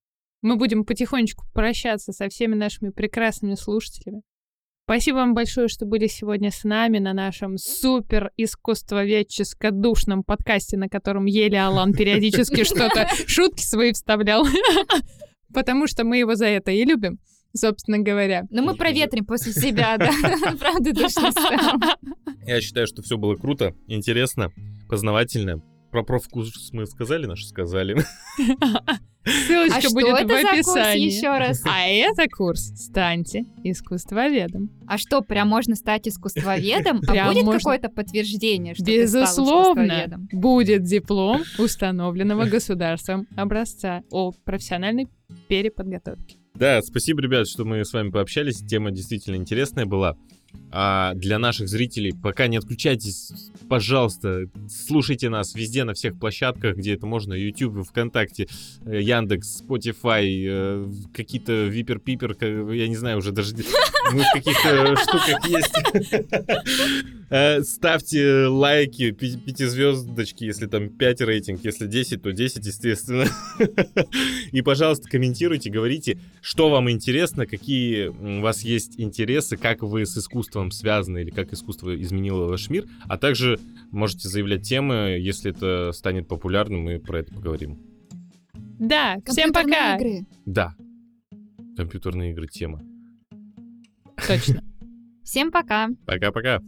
мы будем потихонечку прощаться со всеми нашими прекрасными слушателями. Спасибо вам большое, что были сегодня с нами на нашем супер искусствоведческо душном подкасте, на котором еле Алан периодически что-то, шутки свои вставлял. Потому что мы его за это и любим, собственно говоря. Но мы проветрим после себя, да. Правда, душно Я считаю, что все было круто, интересно, познавательно. Про профкурс мы сказали, наши сказали. Ссылочка а будет что это в описании. За курс еще раз? А это курс «Станьте искусствоведом». А что, прям можно стать искусствоведом? А будет можно... какое-то подтверждение, что Безусловно, ты стал будет диплом установленного государством образца о профессиональной переподготовке. Да, спасибо, ребят, что мы с вами пообщались. Тема действительно интересная была. А для наших зрителей пока не отключайтесь, пожалуйста, слушайте нас везде, на всех площадках, где это можно, YouTube, ВКонтакте, э, Яндекс, Spotify, э, какие-то Випер-Пипер, я не знаю, уже даже мы в каких-то штуках есть. Э, ставьте лайки, пятизвездочки, если там 5 рейтинг, если 10, то 10, естественно. И, пожалуйста, комментируйте, говорите, что вам интересно, какие у вас есть интересы, как вы с искусством связаны или как искусство изменило ваш мир, а также можете заявлять темы, если это станет популярным, мы про это поговорим. Да, всем пока! Игры. Да, компьютерные игры тема. Точно. Всем пока. Пока-пока.